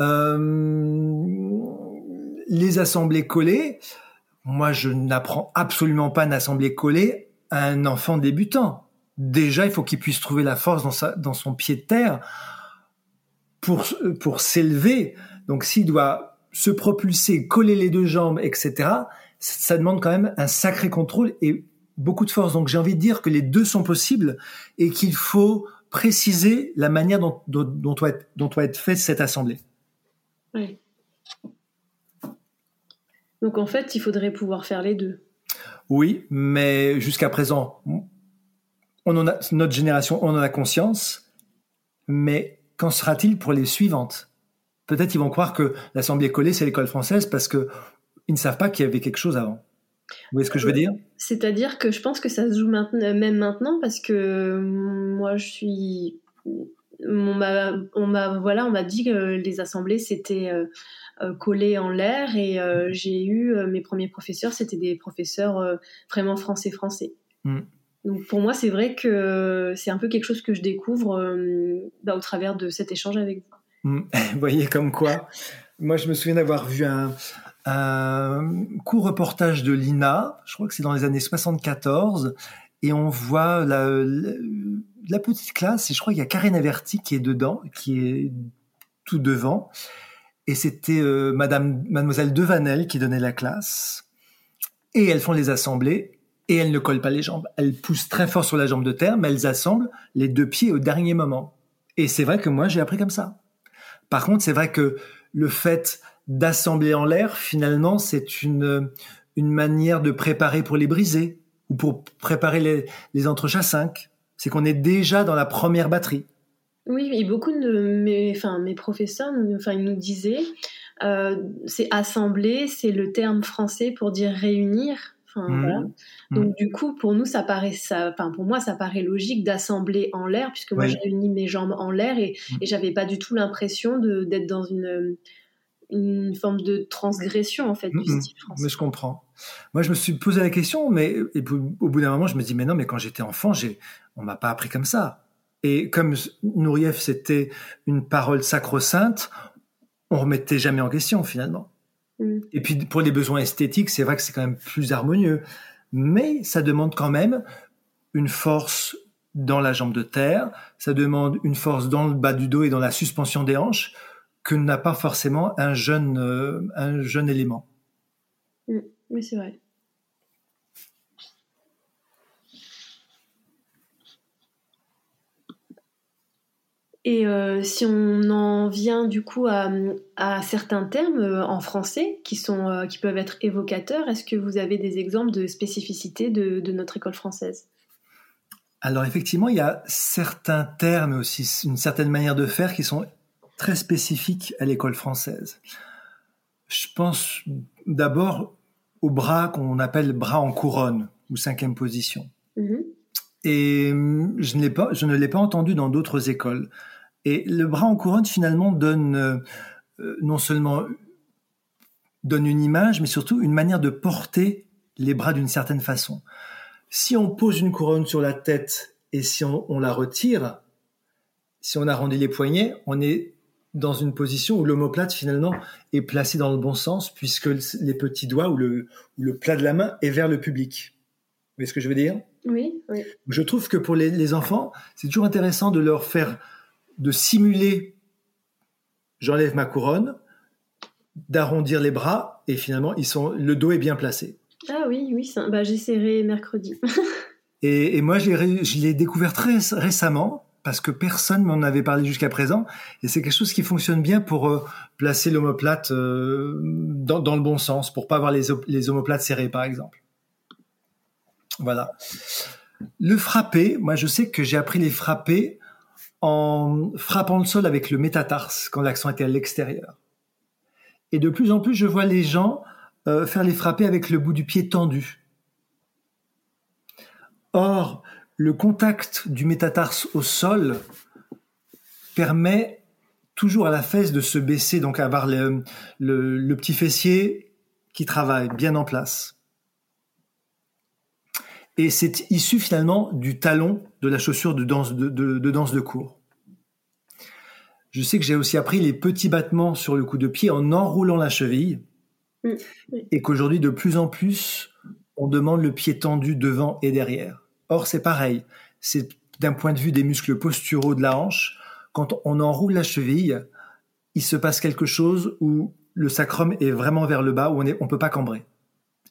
Euh, les assemblées collées, moi, je n'apprends absolument pas une assemblée collée à un enfant débutant. Déjà, il faut qu'il puisse trouver la force dans, sa, dans son pied de terre pour, pour s'élever. Donc, s'il doit se propulser, coller les deux jambes, etc., ça demande quand même un sacré contrôle et beaucoup de force. Donc, j'ai envie de dire que les deux sont possibles et qu'il faut préciser la manière dont, dont, dont, doit être, dont doit être faite cette assemblée. Oui. Donc en fait, il faudrait pouvoir faire les deux. Oui, mais jusqu'à présent, on en a, notre génération, on en a conscience, mais qu'en sera-t-il pour les suivantes? Peut-être ils vont croire que l'Assemblée collée, c'est l'école française parce que ils ne savent pas qu'il y avait quelque chose avant. Vous voyez ce que je veux dire? C'est-à-dire que je pense que ça se joue maintenant, même maintenant parce que moi, je suis on m'a voilà on m'a dit que les assemblées c'était euh, euh, collé en l'air et euh, j'ai eu mes premiers professeurs. C'était des professeurs vraiment français français. Mm. donc pour moi c'est vrai que c'est un peu quelque chose que je découvre bah, au travers de cet échange avec vous. Mm. vous voyez comme quoi moi je me souviens d'avoir vu un, un court reportage de l'INA. Je crois que c'est dans les années 74 et on voit la, la, petite classe, et je crois qu'il y a Karine Averti qui est dedans, qui est tout devant, et c'était euh, Madame, Mademoiselle Devanel qui donnait la classe, et elles font les assemblées, et elles ne collent pas les jambes. Elles poussent très fort sur la jambe de terre, mais elles assemblent les deux pieds au dernier moment. Et c'est vrai que moi, j'ai appris comme ça. Par contre, c'est vrai que le fait d'assembler en l'air, finalement, c'est une, une manière de préparer pour les briser ou pour préparer les, les entrechats 5. C'est qu'on est déjà dans la première batterie. Oui, et beaucoup de mes, enfin, mes professeurs enfin, ils nous disaient, euh, c'est assembler, c'est le terme français pour dire réunir. Enfin, mmh. voilà. Mmh. Donc du coup, pour nous, ça paraît, ça, enfin pour moi, ça paraît logique d'assembler en l'air, puisque moi, j'ai uni mes jambes en l'air et, mmh. et j'avais pas du tout l'impression d'être dans une une forme de transgression en fait du style français. Mais je comprends. Moi, je me suis posé la question, mais au bout d'un moment, je me dis mais non, mais quand j'étais enfant, j'ai, on m'a pas appris comme ça. Et comme Nourieff, c'était une parole sacro-sainte, on remettait jamais en question finalement. Mm. Et puis pour les besoins esthétiques, c'est vrai que c'est quand même plus harmonieux, mais ça demande quand même une force dans la jambe de terre, ça demande une force dans le bas du dos et dans la suspension des hanches que n'a pas forcément un jeune, euh, un jeune élément. Mm, oui, c'est vrai. Et euh, si on en vient du coup à, certains termes euh, en français qui, sont, qui peuvent être évocateurs, est-ce que vous avez des exemples de spécificité de, de notre école française? Alors effectivement, il y a certains termes aussi, une certaine manière de faire qui sont très spécifique à l'école française. Je pense d'abord au bras qu'on appelle bras en couronne ou cinquième position. Mm-hmm. Et je ne l'ai pas, je ne l'ai pas entendu dans d'autres écoles. Et le bras en couronne finalement donne euh, non seulement donne une image, mais surtout une manière de porter les bras d'une certaine façon. Si on pose une couronne sur la tête et si on, on la retire, si on arrondit les poignets, on est dans une position où l'omoplate finalement est placé dans le bon sens puisque les petits doigts ou le, le plat de la main est vers le public. Vous voyez ce que je veux dire? Oui, oui. Je trouve que pour les, les enfants, c'est toujours intéressant de leur faire, de simuler, j'enlève ma couronne, d'arrondir les bras et finalement ils sont, le dos est bien placé. Ah oui, oui, bah, j'essaierai mercredi. et, et, moi, je l'ai découvert très récemment parce que personne m'en avait parlé jusqu'à présent, et c'est quelque chose qui fonctionne bien pour euh, placer l'omoplate euh, dans, dans, le bon sens, pour pas avoir les, les omoplates serrées, par exemple. Voilà. Le frapper, moi je sais que j'ai appris les frapper en frappant le sol avec le métatarse quand l'accent était à l'extérieur. Et de plus en plus, je vois les gens euh, faire les frapper avec le bout du pied tendu. Or, le contact du métatarse au sol permet toujours à la fesse de se baisser, donc à avoir le, le, petit fessier qui travaille bien en place. Et c'est issu finalement du talon de la chaussure de danse de, de, danse de cours. Je sais que j'ai aussi appris les petits battements sur le coup de pied en enroulant la cheville. Et qu'aujourd'hui, de plus en plus, on demande le pied tendu devant et derrière. Or, c'est pareil. C'est d'un point de vue des muscles posturaux de la hanche. Quand on enroule la cheville, il se passe quelque chose où le sacrum est vraiment vers le bas, où on ne on peut pas cambrer.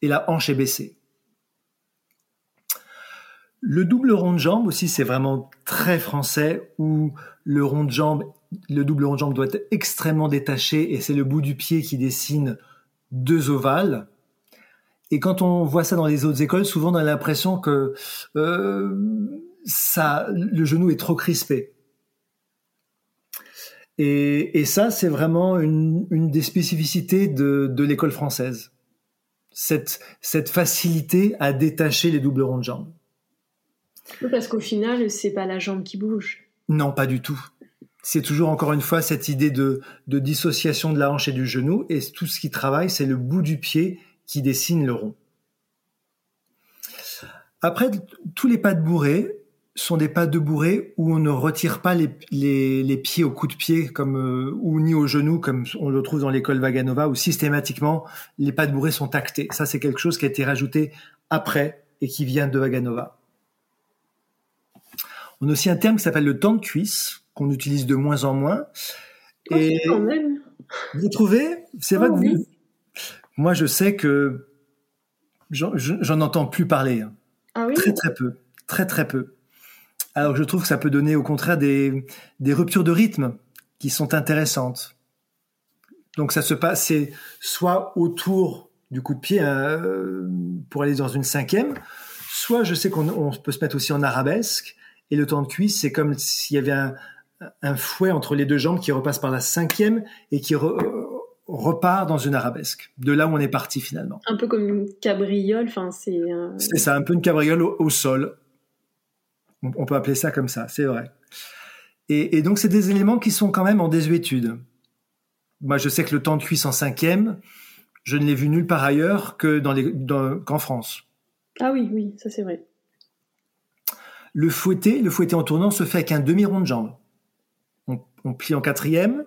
Et la hanche est baissée. Le double rond de jambe aussi, c'est vraiment très français, où le rond de jambe, le double rond de jambe doit être extrêmement détaché, et c'est le bout du pied qui dessine deux ovales. Et quand on voit ça dans les autres écoles, souvent on a l'impression que euh, ça, le genou est trop crispé. Et, ça, c'est vraiment une, des spécificités de, l'école française. Cette, cette facilité à détacher les doubles ronds de jambes. Parce qu'au final, c'est pas la jambe qui bouge. Non, pas du tout. C'est toujours encore une fois cette idée de, dissociation de la hanche et du genou, et tout ce qui travaille, c'est le bout du pied qui dessine le rond. Après, tous les pas de bourrée sont des pas de bourrée où on ne retire pas les, pieds au coup de pied comme euh, ou ni au genou comme on le trouve dans l'école Vaganova où systématiquement les pas de bourrée sont tactés. Ça c'est quelque chose qui a été rajouté après et qui vient de Vaganova. On a aussi un terme qui s'appelle le temps de cuisse, qu'on utilise de moins en moins. Oh, et quand même. Vous trouvez? C'est vrai oh, que Moi, je sais que j'en entends plus parler. Hein. Ah oui? Très très peu. Très très peu. Alors je trouve que ça peut donner au contraire des, des ruptures de rythme qui sont intéressantes. Donc ça se passe, c'est soit autour du coup de pied euh, pour aller dans une cinquième, soit je sais qu'on peut se mettre aussi en arabesque, et le temps de cuisse, c'est comme s'il y avait un, fouet entre les deux jambes qui repasse par la cinquième et qui repart dans une arabesque, de là où on est parti finalement. Un peu comme une cabriole, enfin c'est. C'est ça, un peu une cabriole au, sol. On, peut appeler ça comme ça, c'est vrai. Et, donc c'est des éléments qui sont quand même en désuétude. Moi, je sais que le temps de cuisse en cinquième, je ne l'ai vu nulle part ailleurs que dans les, qu'en France. Ah oui, oui, ça c'est vrai. Le fouetté, le fouetté en tournant se fait avec un demi-rond de jambe. On, plie en quatrième,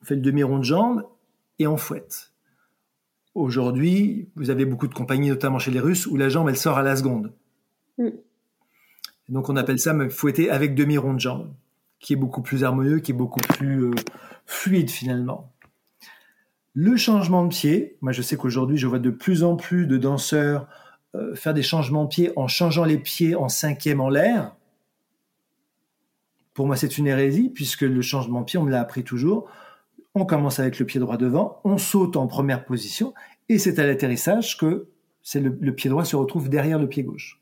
on fait le demi-rond de jambe et on fouette. Aujourd'hui, vous avez beaucoup de compagnies, notamment chez les Russes, où la jambe, elle sort à la seconde. Mm. Donc on appelle ça fouetter avec demi-rond de jambe, qui est beaucoup plus harmonieux, qui est beaucoup plus euh, fluide finalement. Le changement de pied, moi je sais qu'aujourd'hui je vois de plus en plus de danseurs euh, faire des changements de pied en changeant les pieds en cinquième en l'air, pour moi c'est une hérésie, puisque le changement de pied, on me l'a appris toujours. On commence avec le pied droit devant, on saute en première position, et c'est à l'atterrissage que c'est le, pied droit se retrouve derrière le pied gauche.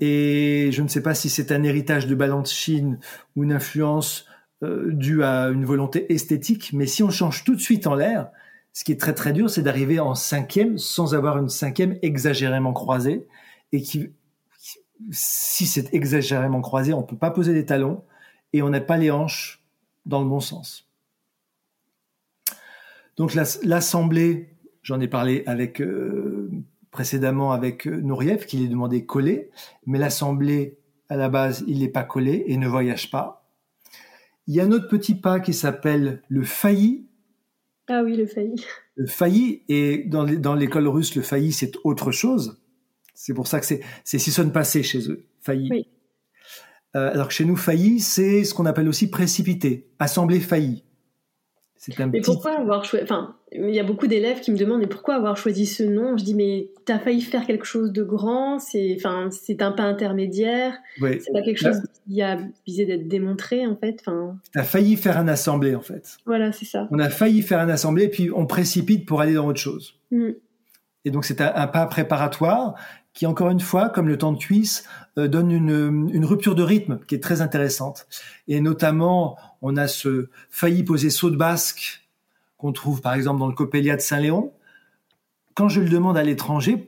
Et je ne sais pas si c'est un héritage de ballon de Chine ou une influence euh, due à une volonté esthétique, mais si on change tout de suite en l'air, ce qui est très très dur, c'est d'arriver en cinquième sans avoir une cinquième exagérément croisée et qui, si c'est exagérément croisé, on peut pas poser des talons et on n'a pas les hanches dans le bon sens. Donc l'assemblée, j'en ai parlé euh, précédemment avec euh, Nouriev qui lui demandé coller, mais l'assemblée à la base il n'est pas collé et ne voyage pas. Il y a un autre petit pas qui s'appelle le failli ah oui, le failli. Le failli, et dans l'école russe, le failli, c'est autre chose. C'est pour ça que c'est sonne passé chez eux, failli. Oui. Euh, alors que chez nous, failli, c'est ce qu'on appelle aussi précipité, assemblée failli. Mais pourquoi avoir choisi Enfin, il y a beaucoup d'élèves qui me demandent mais pourquoi avoir choisi ce nom? Je dis mais tu as failli faire quelque chose de grand, c'est enfin c'est un pas intermédiaire, c'est pas quelque chose qui a visé d'être démontré en fait. Enfin. as failli faire un assemblée en fait. Voilà, c'est ça. On a failli faire un assemblée puis on précipite pour aller dans autre chose. Mm. Et donc c'est un, pas préparatoire qui encore une fois, comme le temps de cuisse, euh, donne une, une rupture de rythme qui est très intéressante. Et notamment, on a ce failli poser saut de basque qu'on trouve par exemple dans le Coppelia de Saint-Léon. Quand je le demande à l'étranger,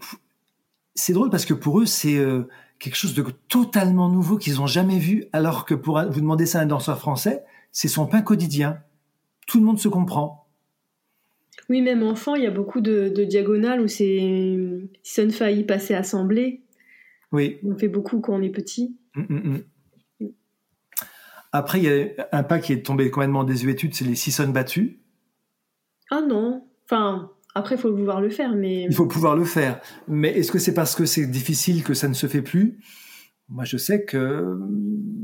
c'est drôle parce que pour eux, c'est euh, quelque chose de totalement nouveau qu'ils n'ont jamais vu, alors que pour vous demander ça à un danseur français, c'est son pain quotidien. Tout le monde se comprend. Oui, même enfant, il y a beaucoup de, diagonales où c'est sonne failli passer assemblée. Oui. On fait beaucoup quand on est petit. Hum, hum, hum. Après, il y a un pas qui est tombé complètement désuétude, c'est les six sons battus. Ah non. Enfin, après, il faut pouvoir le faire, mais... Il faut pouvoir le faire. Mais est-ce que c'est parce que c'est difficile que ça ne se fait plus? Moi, je sais que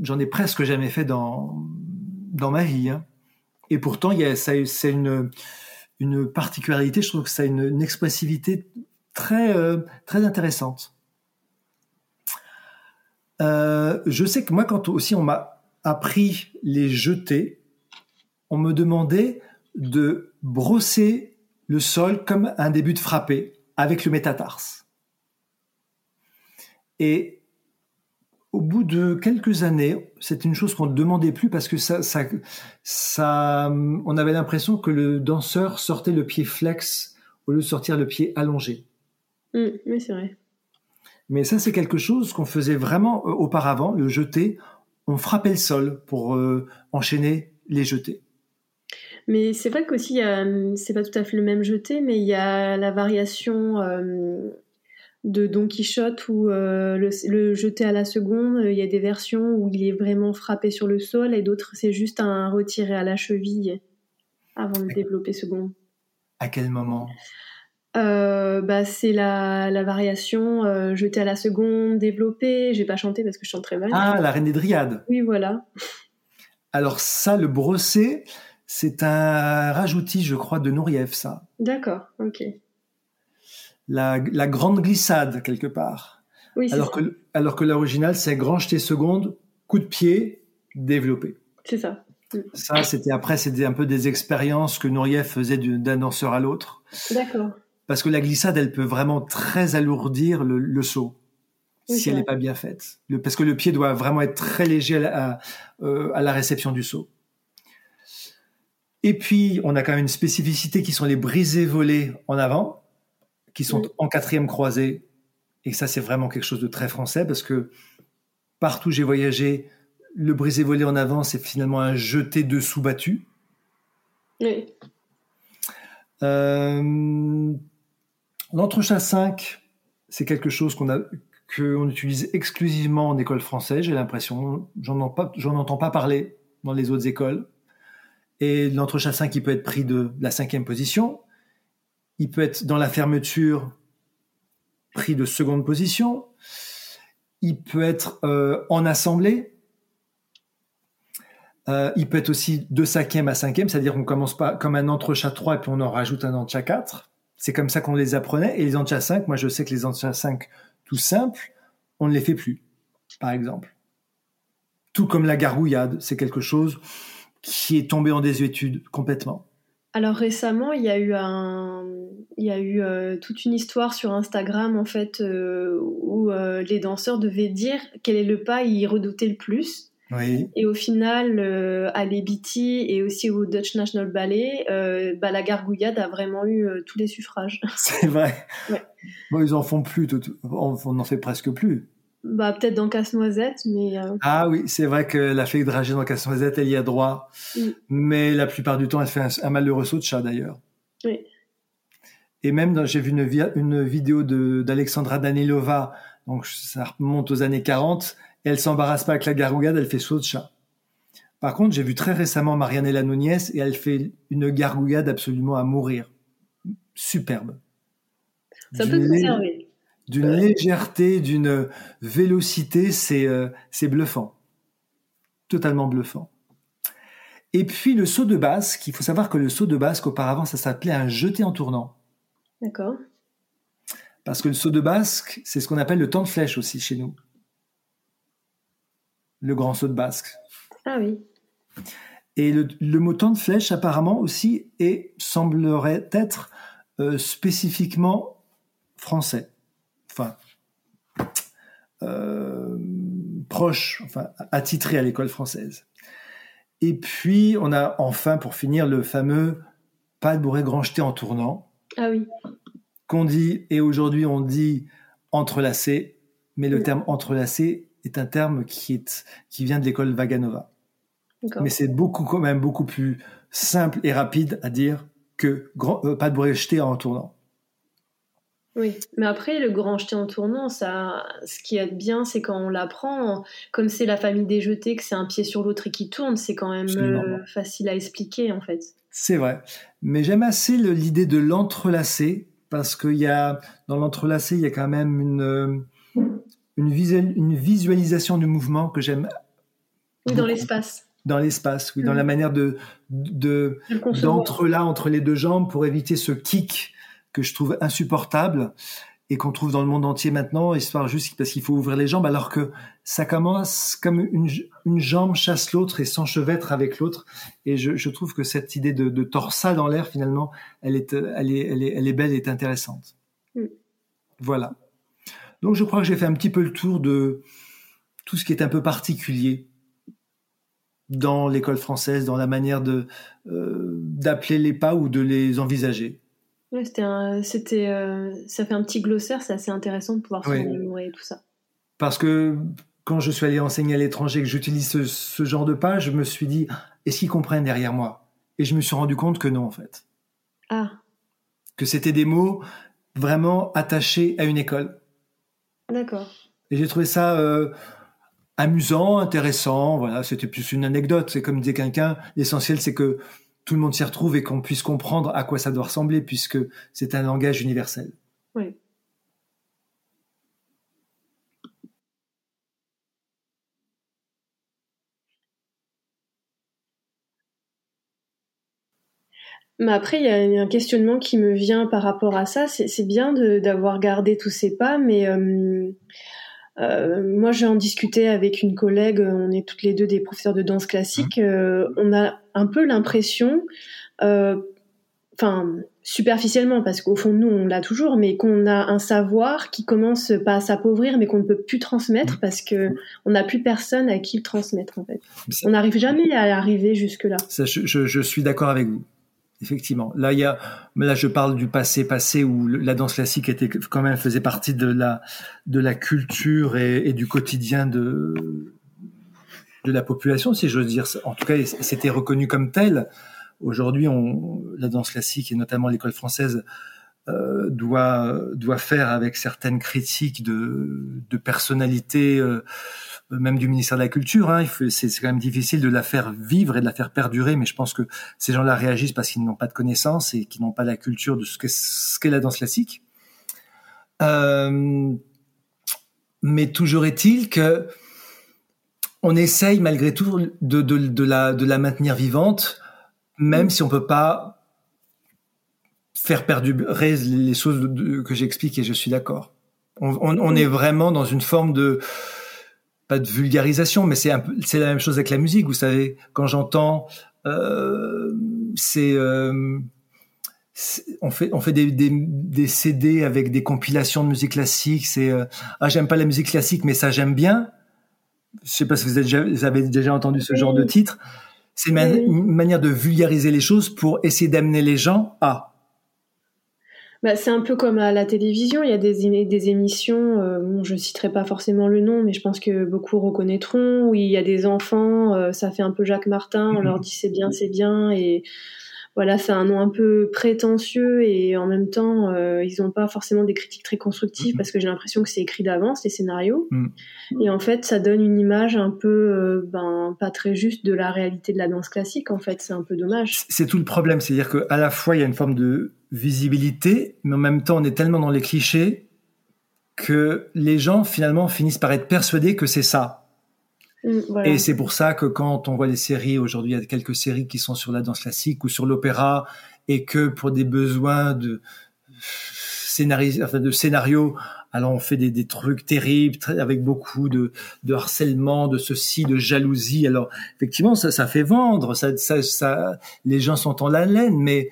j'en ai presque jamais fait dans, dans ma vie. Hein. Et pourtant, c'est une, une particularité, je trouve que ça a une, expressivité très, euh, très intéressante. Euh, je sais que moi, quand aussi on m'a appris les jetés, on me demandait de brosser le sol comme un début de frappé avec le métatarse. Et au bout de quelques années, c'est une chose qu'on ne demandait plus parce que ça, ça, ça on avait l'impression que le danseur sortait le pied flex au lieu de sortir le pied allongé. Mmh, oui, c'est vrai. Mais ça, c'est quelque chose qu'on faisait vraiment euh, auparavant, le jeté. On frappait le sol pour euh, enchaîner les jetés. Mais c'est vrai qu'aussi, c'est pas tout à fait le même jeté, mais il y a la variation euh, de Don Quichotte où euh, le, jeté à la seconde, il y a des versions où il est vraiment frappé sur le sol et d'autres c'est juste un retiré à la cheville avant de développer second. À quel moment? Euh, bah, c'est la, la variation euh, jeté à la seconde, développé. J'ai pas chanté parce que je chante très mal. Ah, la reine des dryades. Oui, voilà. Alors ça, le brossé, c'est un rajoutis, je crois, de Nouriev, ça. D'accord, ok. La, grande glissade, quelque part. Oui, alors, que, alors que l'original, c'est grand jeté seconde, coup de pied, développé. C'est ça. Ça, c'était après, c'était un peu des expériences que Nouriev faisait d'un danseur à l'autre. D'accord. Parce que la glissade, elle peut vraiment très alourdir le, saut. si elle n'est pas bien faite. parce que le pied doit vraiment être très léger à, euh, à la réception du saut. Et puis, on a quand même une spécificité qui sont les brisés volés en avant, qui sont en quatrième croisée. Et ça, c'est vraiment quelque chose de très français parce que partout où j'ai voyagé, le brisé volé en avant, c'est finalement un jeté dessous battu. Oui. Euh, L'entrechat 5, c'est quelque chose qu'on a qu'on utilise exclusivement en école française, j'ai l'impression. J'en entends pas parler dans les autres écoles. Et l'entrechat 5, il peut être pris de la cinquième position. Il peut être dans la fermeture pris de seconde position. Il peut être euh, en assemblée. Euh, il peut être aussi de cinquième à cinquième, c'est-à-dire qu'on commence pas comme un entrechat 3 et puis on en rajoute un entrechat 4. C'est comme ça qu'on les apprenait. Et les entrechats 5, moi je sais que les entrechats 5 tout simples, on ne les fait plus, par exemple. Tout comme la gargouillade, c'est quelque chose qui est tombé en désuétude complètement Alors récemment, il y a eu un, il y a eu euh, toute une histoire sur Instagram en fait euh, où euh, les danseurs devaient dire quel est le pas ils redoutaient le plus. Oui. Et au final, à l'EBT et aussi au Dutch National Ballet, bah, la gargouillade a vraiment eu tous les suffrages. C'est vrai. Bon, ils en font plus, on n'en fait presque plus. Bah, peut-être dans Casse-Noisette, mais. Euh, ah oui, c'est vrai que la fée dragée dans Casse-Noisette, elle y a droit. Mais la plupart du temps, elle fait un, malheureux saut de chat d'ailleurs. Oui. Et même, j'ai vu une, une vidéo d'Alexandra Danilova, donc ça remonte aux années 40, et elle s'embarrasse pas avec la gargouillade, elle fait saut de chat. Par contre, j'ai vu très récemment Marianella Nunez, et elle fait une gargouillade absolument à mourir. Superbe. Ça peut conserver d'une légèreté, d'une vélocité, c'est euh, c'est bluffant, totalement bluffant. Et puis le saut de basque, il faut savoir que le saut de basque auparavant ça s'appelait un jeté en tournant. D'accord. Parce que le saut de basque, c'est ce qu'on appelle le temps de flèche aussi chez nous. Le grand saut de basque. Ah oui. Et le, mot temps de flèche apparemment aussi et semblerait être euh, spécifiquement français enfin, euh, proche, enfin, attitré à l'école française. Et puis, on a enfin, pour finir, le fameux pas de bourré grand jeté en tournant. Ah oui. Qu'on dit, et aujourd'hui on dit entrelacé, mais le terme entrelacé est un terme qui, est, qui vient de l'école Vaganova. Mais c'est beaucoup, quand même beaucoup plus simple et rapide à dire que grand, euh, pas de bourré jeté en tournant. Oui, mais après, le grand jeté en tournant, ça, ce qui est bien, c'est quand on l'apprend, comme c'est la famille des jetés, que c'est un pied sur l'autre et qui tourne, c'est quand même euh, facile à expliquer, en fait. C'est vrai. Mais j'aime assez l'idée de l'entrelacer, parce qu'il y a, dans l'entrelacé, il y a quand même une, euh, une, une visualisation du mouvement que j'aime. Oui, dans l'espace. Dans l'espace, oui, dans la mm. manière de, de, d'entre-là, entre les deux jambes pour éviter ce kick que je trouve insupportable et qu'on trouve dans le monde entier maintenant, histoire juste parce qu'il faut ouvrir les jambes, alors que ça commence comme une, une jambe chasse l'autre et s'enchevêtre avec l'autre. Et je, je, trouve que cette idée de, de torsade dans l'air, finalement, elle est, elle est, elle est, elle est belle et intéressante. Mm. Voilà. Donc je crois que j'ai fait un petit peu le tour de tout ce qui est un peu particulier dans l'école française, dans la manière de euh, d'appeler les pas ou de les envisager c'était, c'était, euh, ça fait un petit glossaire, c'est assez intéressant de pouvoir se mémorer tout ça. Parce que quand je suis allé enseigner à l'étranger, que j'utilise ce, genre de page, je me suis dit, est-ce qu'ils comprennent derrière moi? Et je me suis rendu compte que non, en fait. Ah. Que c'était des mots vraiment attachés à une école. D'accord. Et j'ai trouvé ça euh, amusant, intéressant. Voilà, c'était plus une anecdote. C'est comme disait quelqu'un, l'essentiel c'est que tout le monde s'y retrouve et qu'on puisse comprendre à quoi ça doit ressembler, puisque c'est un langage universel. Oui. Mais après, il y a un questionnement qui me vient par rapport à ça. C'est bien d'avoir gardé tous ces pas, mais euh, moi, j'ai en discuté avec une collègue, on est toutes les deux des professeurs de danse classique. Mmh. Euh, on a un peu l'impression, euh, enfin superficiellement, parce qu'au fond nous, on l'a toujours, mais qu'on a un savoir qui commence pas à s'appauvrir, mais qu'on ne peut plus transmettre mmh. parce que on n'a plus personne à qui le transmettre en fait. On n'arrive jamais à arriver jusque là. Ça, je, je suis d'accord avec vous. Effectivement. Là, il y a, là, je parle du passé passé où la danse classique était quand même faisait partie de la de la culture et, du quotidien de de la population, si j'ose dire. En tout cas, c'était reconnu comme tel. Aujourd'hui, on la danse classique et notamment l'école française euh, doit doit faire avec certaines critiques de de personnalités. Euh, même du ministère de la Culture. Hein, c'est quand même difficile de la faire vivre et de la faire perdurer, mais je pense que ces gens-là réagissent parce qu'ils n'ont pas de connaissances et qu'ils n'ont pas la culture de ce qu'est la danse classique. Euh, mais toujours est-il que on essaye malgré tout de, de, de, la, de la maintenir vivante, même si on peut pas faire perdurer les choses que j'explique et je suis d'accord. On, on, on, est vraiment dans une forme de pas de vulgarisation, mais c'est c'est la même chose avec la musique. Vous savez, quand j'entends, euh, c'est euh, on fait on fait des, des, des, CD avec des compilations de musique classique. C'est euh, ah j'aime pas la musique classique, mais ça j'aime bien. Je sais pas si vous, avez déjà entendu ce genre de titre. C'est une manière de vulgariser les choses pour essayer d'amener les gens à bah, c'est un peu comme à la télévision, il y a des, des émissions, euh, bon, je citerai pas forcément le nom, mais je pense que beaucoup reconnaîtront, où il y a des enfants, euh, ça fait un peu Jacques Martin, on leur dit c'est bien, c'est bien, et voilà, c'est un nom un peu prétentieux et en même temps, euh, ils n'ont pas forcément des critiques très constructives mm-hmm. parce que j'ai l'impression que c'est écrit d'avance les scénarios. Mm. Et en fait, ça donne une image un peu, euh, ben, pas très juste de la réalité de la danse classique. En fait, c'est un peu dommage. C'est tout le problème, c'est-à-dire qu'à la fois il y a une forme de visibilité, mais en même temps, on est tellement dans les clichés que les gens finalement finissent par être persuadés que c'est ça. Mm, et c'est pour ça que quand on voit les séries, aujourd'hui il y a quelques séries qui sont sur la danse classique ou sur l'opéra, et que pour des besoins de scénario, enfin de scénario, alors on fait des, des trucs terribles, avec beaucoup de, harcèlement, de ceci, de jalousie. Alors effectivement, ça, ça fait vendre, ça, ça, ça, les gens sont en la laine, mais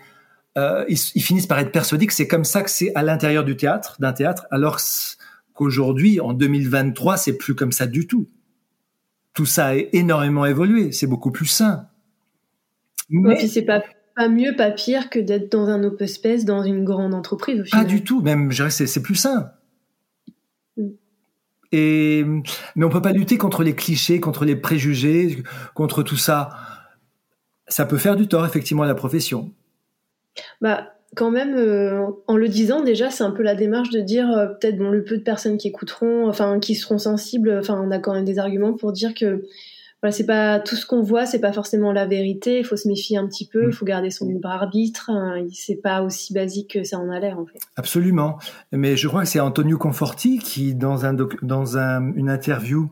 euh, ils, ils, finissent par être persuadés que c'est comme ça que c'est à l'intérieur du théâtre, d'un théâtre, alors qu'aujourd'hui, en 2023, c'est plus comme ça du tout tout ça a énormément évolué. C'est beaucoup plus sain. Mais c'est pas pas mieux, pas pire que d'être dans un open space dans une grande entreprise. Au final. Pas du tout, même, je dirais c'est plus sain. Mm. Et, mais on peut pas lutter contre les clichés, contre les préjugés, contre tout ça. Ça peut faire du tort, effectivement, à la profession. Bah, quand même, euh, en le disant déjà, c'est un peu la démarche de dire euh, peut-être bon le peu de personnes qui écouteront, enfin qui seront sensibles. Enfin, on a quand même des arguments pour dire que voilà, c'est pas tout ce qu'on voit, c'est pas forcément la vérité. Il faut se méfier un petit peu, il faut garder son libre arbitre. Hein, c'est pas aussi basique que ça en a l'air en fait. Absolument. Mais je crois que c'est Antonio Conforti qui, dans un dans un, une interview,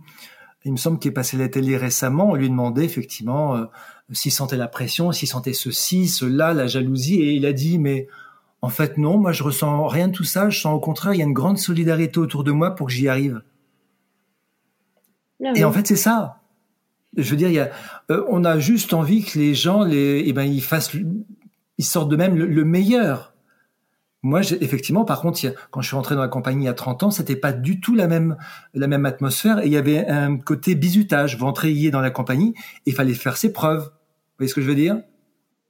il me semble qu'il est passé la télé récemment, on lui demandait effectivement. Euh, s'il sentait la pression, s'il sentait ceci, cela, la jalousie, et il a dit, mais en fait non, moi je ressens rien de tout ça, je sens au contraire, il y a une grande solidarité autour de moi pour que j'y arrive. Ah et en fait c'est ça. Je veux dire, il y a, euh, on a juste envie que les gens, les, eh ben, ils fassent, ils sortent de même le, meilleur. Moi, effectivement, par contre, quand je suis rentré dans la compagnie il y a 30 ans, c'était pas du tout la même, la même atmosphère et il y avait un côté bizutage. Vous dans la compagnie et il fallait faire ses preuves voyez ce que je veux dire?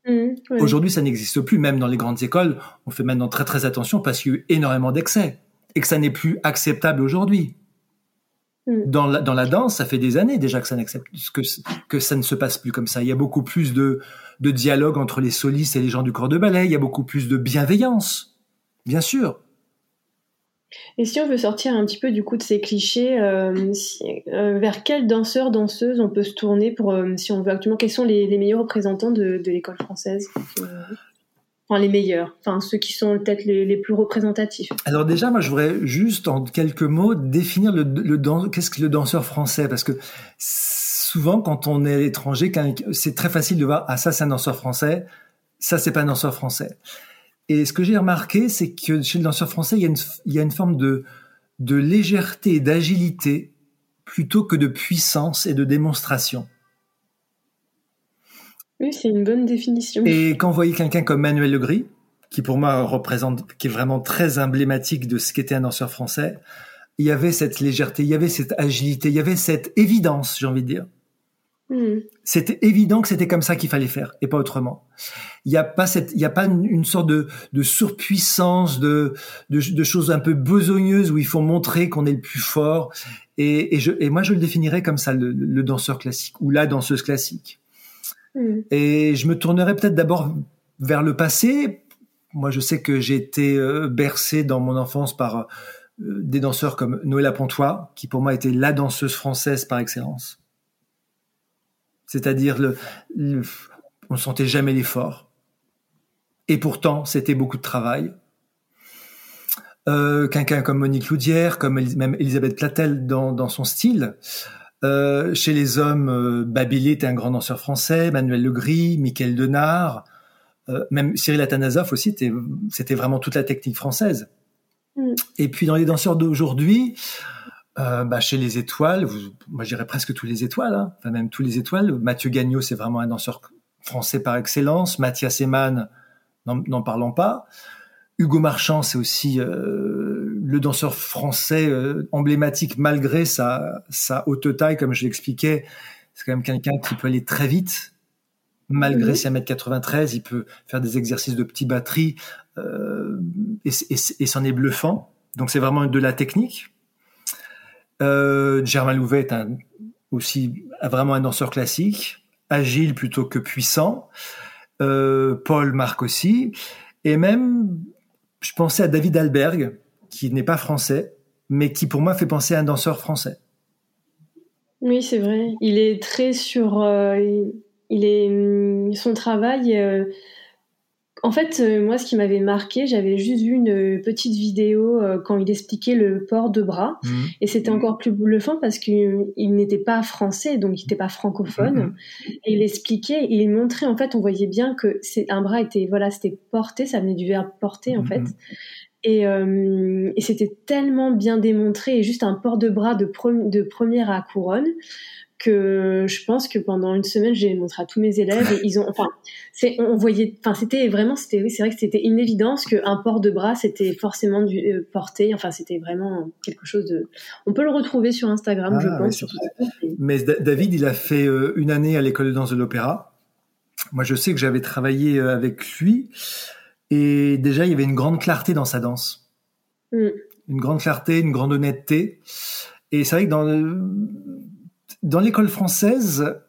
Mmh, Aujourd'hui, ça n'existe plus. Même dans les grandes écoles, on fait maintenant très très attention parce qu'il y a eu énormément d'excès et que ça n'est plus acceptable aujourd'hui. Mmh. Dans la, dans la danse, ça fait des années déjà que ça, que, que ça ne se passe plus comme ça. Il y a beaucoup plus de, de dialogue entre les solistes et les gens du corps de ballet. Il y a beaucoup plus de bienveillance, bien sûr. Et si on veut sortir un petit peu du coup de ces clichés, euh, euh, vers quel danseur, danseuse on peut se tourner pour, euh, si on veut actuellement, quels sont les, meilleurs représentants de, l'école française Enfin, les meilleurs, enfin ceux qui sont peut-être les, plus représentatifs? Alors déjà, moi, je voudrais juste en quelques mots définir le qu'est-ce que le danseur français, parce que souvent, quand on est à l'étranger, c'est très facile de voir ah ça c'est un danseur français, ça c'est pas un danseur français. Et ce que j'ai remarqué, c'est que chez le danseur français, il y a une, il y a une forme de, de légèreté et d'agilité plutôt que de puissance et de démonstration. Oui, c'est une bonne définition. Et quand vous voyez quelqu'un comme Manuel Legris, qui pour moi représente, qui est vraiment très emblématique de ce qu'était un danseur français, il y avait cette légèreté, il y avait cette agilité, il y avait cette évidence, j'ai envie de dire. Hmm. C'était évident que c'était comme ça qu'il fallait faire et pas autrement. Il n'y a pas cette, il y a pas une, sorte de, de surpuissance, de, de, choses un peu besogneuses où il faut montrer qu'on est le plus fort. Et, et, je, et moi, je le définirais comme ça, le, danseur classique ou la danseuse classique. Hmm. Et je me tournerais peut-être d'abord vers le passé. Moi, je sais que j'ai été euh, bercé dans mon enfance par euh, des danseurs comme Noëlla Pontois, qui pour moi était la danseuse française par excellence. C'est-à-dire, le, on ne sentait jamais l'effort. Et pourtant, c'était beaucoup de travail. Euh, quelqu'un comme Monique Loudière, comme même Elisabeth Platel dans, son style. Euh, chez les hommes, euh, était un grand danseur français, Manuel Legris, Michael Denard, euh, même Cyril Atanasoff aussi, c'était vraiment toute la technique française. Mm. Et puis dans les danseurs d'aujourd'hui, euh, bah, chez les étoiles, vous, moi je dirais presque tous les étoiles, hein. enfin même tous les étoiles. Mathieu Gagnot, c'est vraiment un danseur français par excellence. Mathias Eman, n'en parlons pas. Hugo Marchand, c'est aussi euh, le danseur français euh, emblématique malgré sa, sa haute taille, comme je l'expliquais. C'est quand même quelqu'un qui peut aller très vite. Malgré ses 1m93, il peut faire des exercices de petite batterie euh, et, et, et c'en est bluffant. Donc c'est vraiment de la technique. Euh, Germain Louvet est aussi vraiment un danseur classique, agile plutôt que puissant. Euh, Paul Marc aussi. Et même, je pensais à David Alberg, qui n'est pas français, mais qui pour moi fait penser à un danseur français. Oui, c'est vrai. Il est très sur. Euh, il est son travail. En fait, euh, moi, ce qui m'avait marqué, j'avais juste vu une euh, petite vidéo euh, quand il expliquait le port de bras, mmh. et c'était encore plus bluffant parce qu'il n'était pas français, donc il n'était pas francophone. Mmh. Et il expliquait, et il montrait en fait, on voyait bien que c'est un bras était voilà, c'était porté, ça venait du verbe porter en mmh. fait. Et, et c'était tellement bien démontré, et juste un port de bras de, de première à couronne que je pense que pendant une semaine j'ai montré à tous mes élèves et ils ont enfin c'est on voyait enfin c'était vraiment c'était c'est vrai que c'était une évidence qu'un port de bras c'était forcément du euh, porté enfin c'était vraiment quelque chose de on peut le retrouver sur Instagram je ah, pense mais, David il a fait euh, une année à l'école de danse de l'opéra Moi, je sais que j'avais travaillé avec lui et déjà, il y avait une grande clarté dans sa danse. Mm. Une grande clarté, une grande honnêteté. Et c'est vrai que dans, dans l'école française,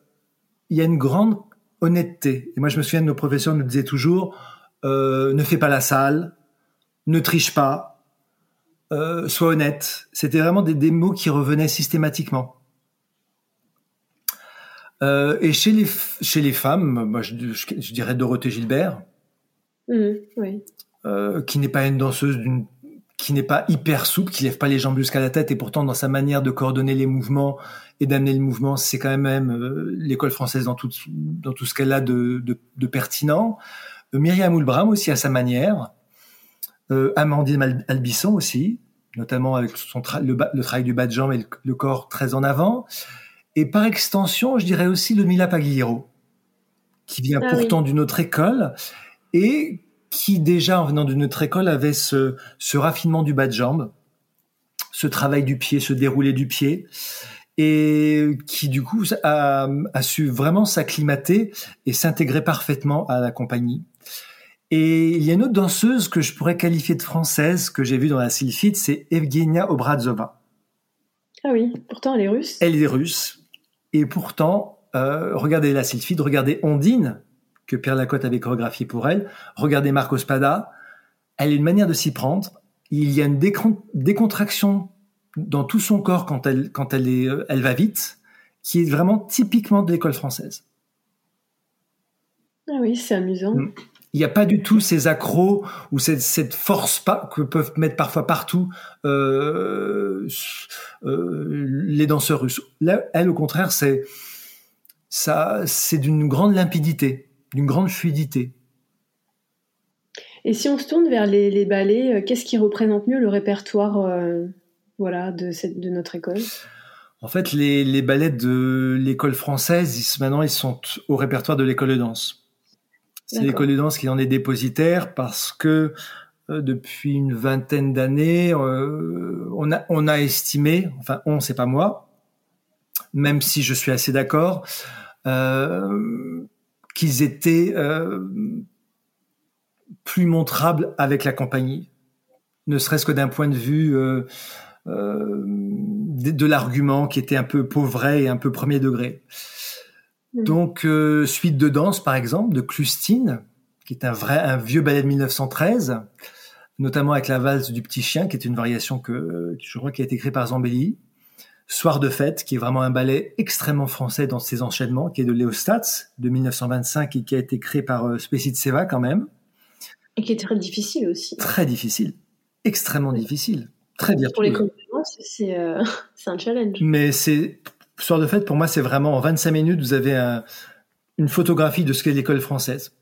il y a une grande honnêteté. Et moi, je me souviens de nos professeurs nous disaient toujours euh, ne fais pas la salle, ne triche pas, euh, sois honnête. C'était vraiment des, des, mots qui revenaient systématiquement. Euh, et chez les, chez les femmes, moi, je, je, dirais Dorothée Gilbert, mmh, oui. qui n'est pas une danseuse d'une qui n'est pas hyper souple, qui lève pas les jambes jusqu'à la tête, et pourtant dans sa manière de coordonner les mouvements et d'amener le mouvement, c'est quand même euh, l'école française dans tout dans tout ce qu'elle a de, de, de pertinent. Euh, Myriam Oulbram aussi à sa manière, euh, Amandine Albisson aussi, notamment avec son le, le, travail du bas de jambe et le, corps très en avant. Et par extension, je dirais aussi le Mila Pagliero, qui vient ah pourtant d'une autre école et qui déjà en venant d'une autre école avait ce, ce raffinement du bas de jambe, ce travail du pied, ce déroulé du pied et qui du coup a, a su vraiment s'acclimater et s'intégrer parfaitement à la compagnie. Et il y a une autre danseuse que je pourrais qualifier de française que j'ai vue dans la Sylphide, c'est Evgenia Obrazova. Ah oui, pourtant elle est russe. Elle est russe. Et pourtant, euh, regardez la Sylphide, regardez Ondine, que Pierre Lacotte avait chorégraphié pour elle, regardez Marco Spada, elle a une manière de s'y prendre. Il y a une décontraction dans tout son corps quand elle, quand elle, est, euh, elle va vite, qui est vraiment typiquement de l'école française. Ah oui, c'est amusant. Mm. Il n'y a pas du tout ces accros ou cette, cette force pas, que peuvent mettre parfois partout euh, euh, les danseurs russes. Là, elle, au contraire, c'est ça, c'est d'une grande limpidité, d'une grande fluidité. Et si on se tourne vers les, les ballets, euh, qu'est-ce qui représente mieux le répertoire euh, voilà, de, cette, de notre école? En fait, les, les ballets de l'école française, ils, maintenant, ils sont au répertoire de l'école de danse. C'est l'école de danse qui en est dépositaire parce que euh, depuis une vingtaine d'années, euh, on, a, on a estimé, enfin on, c'est pas moi, même si je suis assez d'accord, euh, qu'ils étaient euh, plus montrables avec la compagnie, ne serait-ce que d'un point de vue euh, de, de l'argument qui était un peu pauvret et un peu premier degré. Mm. Donc, euh, suite de danse, par exemple, de Clustine, qui est un vrai, un vieux ballet de 1913, notamment avec la valse du petit chien, qui est une variation que, je crois qui a été créée par Zambelli. Soir de fête, qui est vraiment un ballet extrêmement français dans ses enchaînements, qui est de Léostats, de 1925, et qui a été créé par euh, Seva quand même. Et qui est très difficile aussi. Très difficile. Extrêmement difficile. Très virtueux. Pour les compétences, euh, c'est un challenge. Mais c'est Soir de fête, pour moi, c'est vraiment en 25 minutes, vous avez une photographie de ce qu'est l'école française.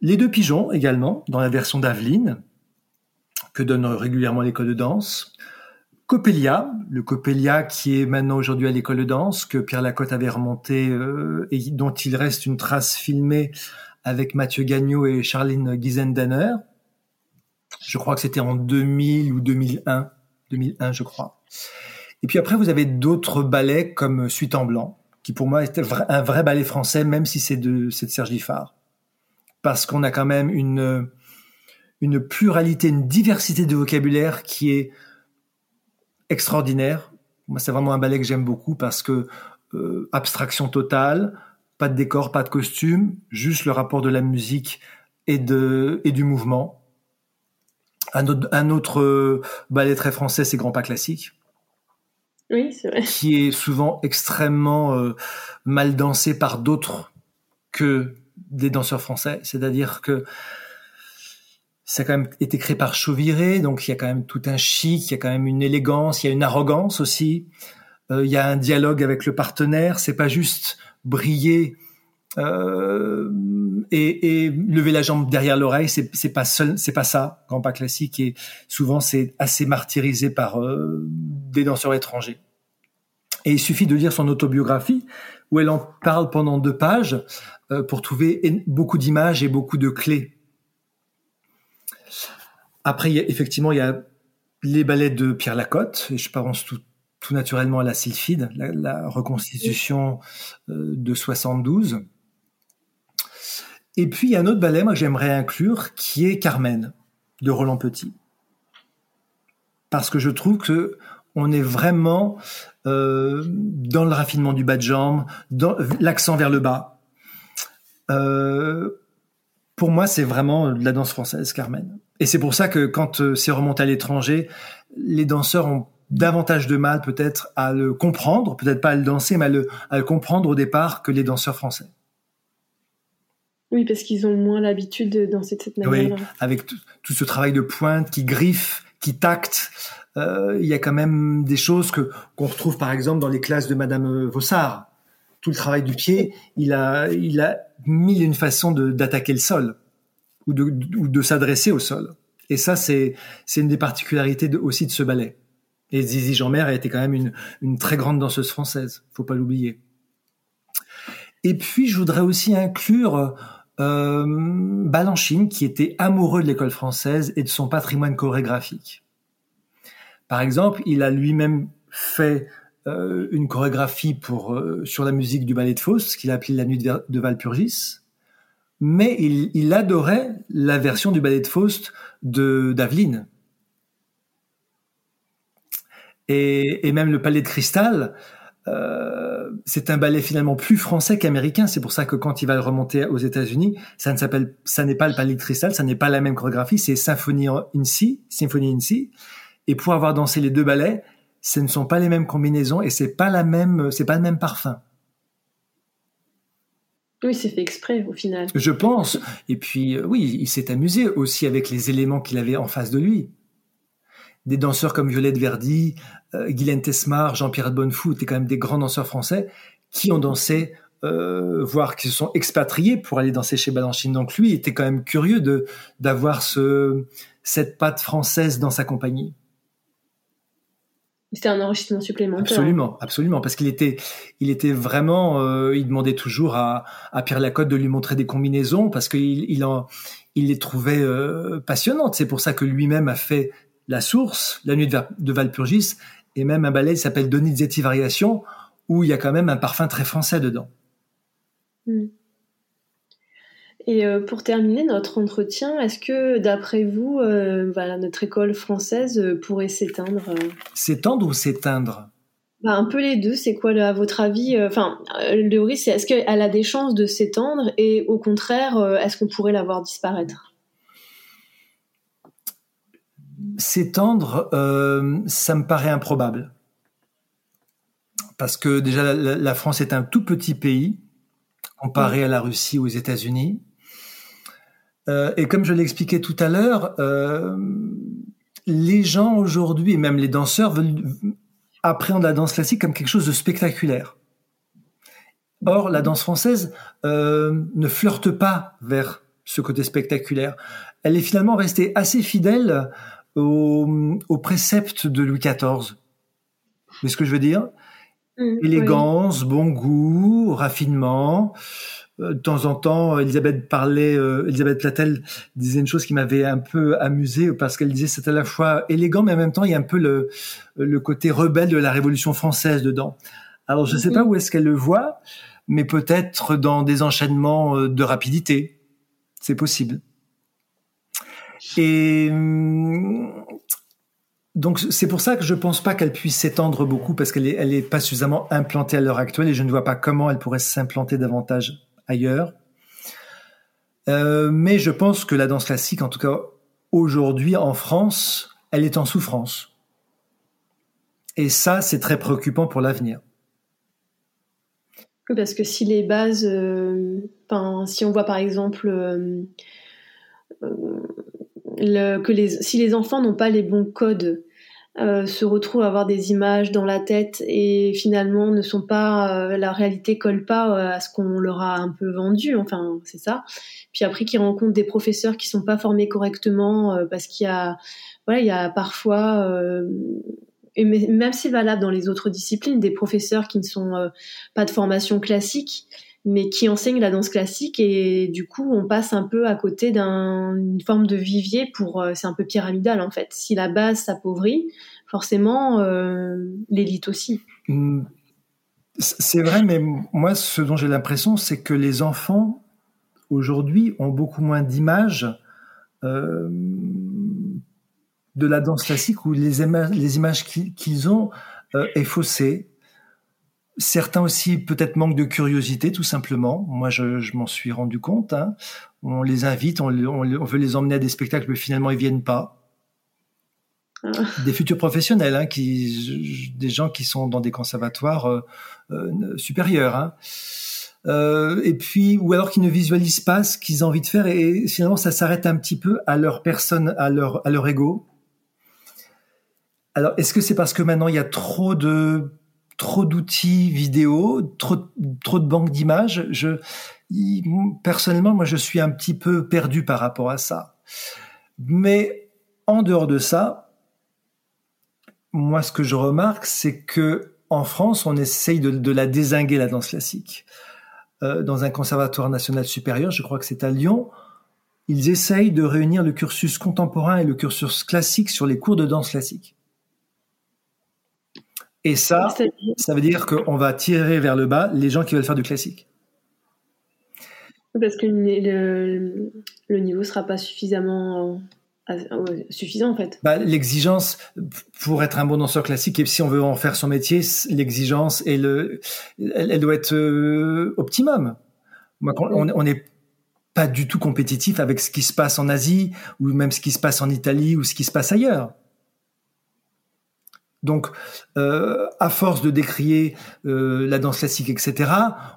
Les deux pigeons également, dans la version d'Aveline, que donne régulièrement l'école de danse. Coppelia, le Coppelia qui est maintenant aujourd'hui à l'école de danse, que Pierre Lacotte avait remonté euh, et dont il reste une trace filmée avec Mathieu Gagnot et Charline Gizendanner. Je crois que c'était en 2000 ou 2001, 2001 je crois. Et puis après, vous avez d'autres ballets comme Suite en blanc, qui pour moi est un vrai ballet français, même si c'est de, c'est de Serge. Parce qu'on a quand même une, une pluralité, une diversité de vocabulaire qui est extraordinaire. Moi, c'est vraiment un ballet que j'aime beaucoup parce que euh, abstraction totale, pas de décor, pas de costume, juste le rapport de la musique et, de, et du mouvement. Un autre, un autre euh, ballet très français, c'est Grand Pas Classique. Oui, c'est vrai. Qui est souvent extrêmement euh, mal dansé par d'autres que des danseurs français. C'est-à-dire que ça a quand même été créé par Chauviré, donc il y a quand même tout un chic, il y a quand même une élégance, il y a une arrogance aussi. Euh, il y a un dialogue avec le partenaire. C'est pas juste briller euh, et, et, lever la jambe derrière l'oreille. C'est, pas seul, c'est pas ça. Grand pas classique et souvent c'est assez martyrisé par euh, des danseurs étrangers. Et il suffit de lire son autobiographie où elle en parle pendant deux pages euh, pour trouver beaucoup d'images et beaucoup de clés. Après, effectivement, il y a les ballets de Pierre Lacotte, et je pense tout, naturellement à la Sylphide, la, reconstitution euh, de 72. Et puis il y a un autre ballet, moi j'aimerais inclure, qui est Carmen de Roland Petit, parce que je trouve que on est vraiment euh, dans le raffinement du bas de jambe, l'accent vers le bas. Euh, pour moi, c'est vraiment de la danse française, Carmen. Et c'est pour ça que quand euh, c'est remonté à l'étranger, les danseurs ont davantage de mal peut-être à le comprendre, peut-être pas à le danser, mais à le, à le comprendre au départ que les danseurs français. Oui, parce qu'ils ont moins l'habitude de danser de cette manière. Oui, avec tout ce travail de pointe qui griffe, qui tacte. Euh, il y a quand même des choses que qu'on retrouve par exemple dans les classes de Madame Vossard. Tout le travail du pied, il a, il a mille et une façons d'attaquer le sol ou de, de s'adresser au sol. Et ça, c'est une des particularités de, aussi de ce ballet. Et Zizi Jeanmer a été quand même une, une très grande danseuse française, faut pas l'oublier. Et puis, je voudrais aussi inclure euh, Balanchine, qui était amoureux de l'école française et de son patrimoine chorégraphique. Par exemple, il a lui-même fait euh, une chorégraphie pour euh, sur la musique du ballet de Faust, qu'il a appelé La Nuit de Valpurgis, mais il, il, adorait la version du ballet de Faust de d'Aveline. Et, et, même le Palais de Cristal, euh, c'est un ballet finalement plus français qu'américain. C'est pour ça que quand il va remonter aux États-Unis, ça ne s'appelle, ça n'est pas le Palais de Cristal, ça n'est pas la même chorégraphie, c'est Symphonie in C, Symphonie in C. Et pour avoir dansé les deux ballets, ce ne sont pas les mêmes combinaisons et c'est pas la même, c'est pas le même parfum. Oui, c'est fait exprès au final. Je pense. Et puis, euh, oui, il s'est amusé aussi avec les éléments qu'il avait en face de lui. Des danseurs comme Violette Verdi, euh, Guylaine Tesmar, Jean-Pierre Bonnefou étaient quand même des grands danseurs français qui ont dansé, euh, voire qui se sont expatriés pour aller danser chez Balanchine. Donc lui était quand même curieux de d'avoir ce cette patte française dans sa compagnie. C'était un enrichissement supplémentaire. Absolument, absolument, parce qu'il était, il était vraiment, euh, il demandait toujours à, à Pierre Lacotte de lui montrer des combinaisons parce qu'il il en, il les trouvait euh, passionnantes. C'est pour ça que lui-même a fait La Source, La Nuit de, Valpurgis, et même un ballet qui s'appelle Donizetti Variation, où il y a quand même un parfum très français dedans. Hmm. Et euh, pour terminer notre entretien, est-ce que d'après vous, euh, voilà, notre école française euh, pourrait s'éteindre S'étendre ou s'éteindre? Bah, Un peu les deux. C'est quoi, à votre avis Enfin, le risque, c'est est-ce qu'elle a des chances de s'étendre et au contraire, est-ce qu'on pourrait la voir disparaître? S'étendre, ça me paraît improbable. Parce que déjà, la, la France est un tout petit pays comparé à la Russie ou aux États-Unis. Euh, et comme je l'expliquais tout à l'heure, euh, les gens aujourd'hui, et même les danseurs, veulent appréhender la danse classique comme quelque chose de spectaculaire. Or, la danse française euh, ne flirte pas vers ce côté spectaculaire. Elle est finalement restée assez fidèle aux au préceptes de Louis XIV. Vous ce que je veux dire? Mmh, Élégance, bon goût, raffinement. Euh, de temps en temps, Elisabeth parlait, euh, Elisabeth Platel disait une chose qui m'avait un peu amusé parce qu'elle disait c'est à la fois élégant mais en même temps il y a un peu le, le côté rebelle de la Révolution française dedans. Alors je ne sais pas où est-ce qu'elle le voit, mais peut-être dans des enchaînements euh, de rapidité, c'est possible. Et hum, donc c'est pour ça que je pense pas qu'elle puisse s'étendre beaucoup parce qu'elle est, elle est pas suffisamment implantée à l'heure actuelle et je ne vois pas comment elle pourrait s'implanter davantage ailleurs. Euh, mais je pense que la danse classique, en tout cas aujourd'hui en France, elle est en souffrance. Et ça, c'est très préoccupant pour l'avenir. Parce que si les bases, euh, si on voit par exemple euh, que si les enfants n'ont pas les bons codes euh, se retrouvent à avoir des images dans la tête et finalement ne sont pas euh, la réalité colle pas euh, à ce qu'on leur a un peu vendu enfin c'est ça. Puis après qu'ils rencontrent des professeurs qui sont pas formés correctement parce qu'il y a voilà il y a parfois et même c'est valable dans les autres disciplines des professeurs qui ne sont pas de formation classique mais qui enseignent la danse classique et du coup on passe un peu à côté d'une forme de vivier pour euh, c'est un peu pyramidal en fait. Si la base s'appauvrit, forcément euh, l'élite aussi. Hmm. C'est vrai, mais moi ce dont j'ai l'impression c'est que les enfants aujourd'hui ont beaucoup moins d'images euh, de la danse classique où les, les images qu'ils ont euh, est faussée. Certains aussi peut-être manquent de curiosité, tout simplement. Moi, je, je m'en suis rendu compte. Hein. On les invite, on, on, veut les emmener à des spectacles, mais finalement, ils viennent pas. Ah. Des futurs professionnels, hein, qui, des gens qui sont dans des conservatoires euh, euh, supérieurs. Hein. Euh, et puis, ou alors qui ne visualisent pas ce qu'ils ont envie de faire, et finalement, ça s'arrête un petit peu à leur personne, à leur, à leur ego. Alors, est-ce que c'est parce que maintenant il y a trop de trop d'outils vidéo, trop, trop de banques d'images. Je, personnellement, moi, je suis un petit peu perdu par rapport à ça. Mais en dehors de ça, moi, ce que je remarque, c'est que en France, on essaye de, la désinguer, la danse classique. Euh, dans un conservatoire national supérieur, je crois que c'est à Lyon, ils essayent de réunir le cursus contemporain et le cursus classique sur les cours de danse classique. Et ça, ça veut dire qu'on va tirer vers le bas les gens qui veulent faire du classique. Parce que le, le niveau sera pas suffisamment euh, suffisant en fait. Bah, l'exigence pour être un bon danseur classique et si on veut en faire son métier, l'exigence et le, elle, doit être euh, optimum. Moi, on n'est pas du tout compétitif avec ce qui se passe en Asie ou même ce qui se passe en Italie ou ce qui se passe ailleurs. Donc, euh, à force de décrier euh, la danse classique, etc.,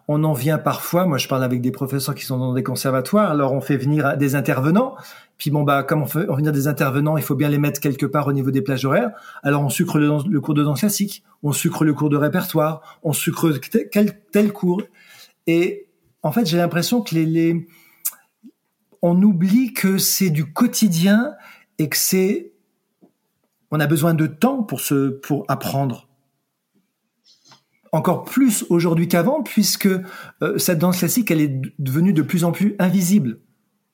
on en vient parfois. Moi, je parle avec des professeurs qui sont dans des conservatoires. Alors, on fait venir des intervenants. Puis bon, bah, comme on fait venir des intervenants, il faut bien les mettre quelque part au niveau des plages horaires. Alors, on sucre le, cours de danse classique, on sucre le cours de répertoire, on sucre tel, tel cours. Et en fait, j'ai l'impression que les, les, on oublie que c'est du quotidien et que c'est on a besoin de temps pour se, pour apprendre. Encore plus aujourd'hui qu'avant, puisque euh, cette danse classique, elle est devenue de plus en plus invisible.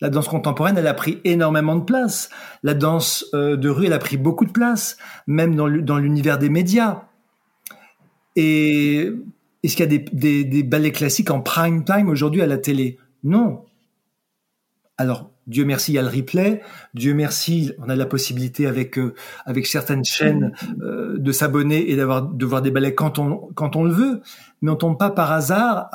La danse contemporaine, elle a pris énormément de place. La danse euh, de rue, elle a pris beaucoup de place, même dans l'univers des médias. Et est-ce qu'il y a des, des, des ballets classiques en prime time aujourd'hui à la télé? Non. Alors, Dieu merci, il y a le replay. Dieu merci, on a la possibilité avec euh, avec certaines chaînes euh, de s'abonner et d'avoir de voir des ballets quand on quand on le veut. Mais on tombe pas par hasard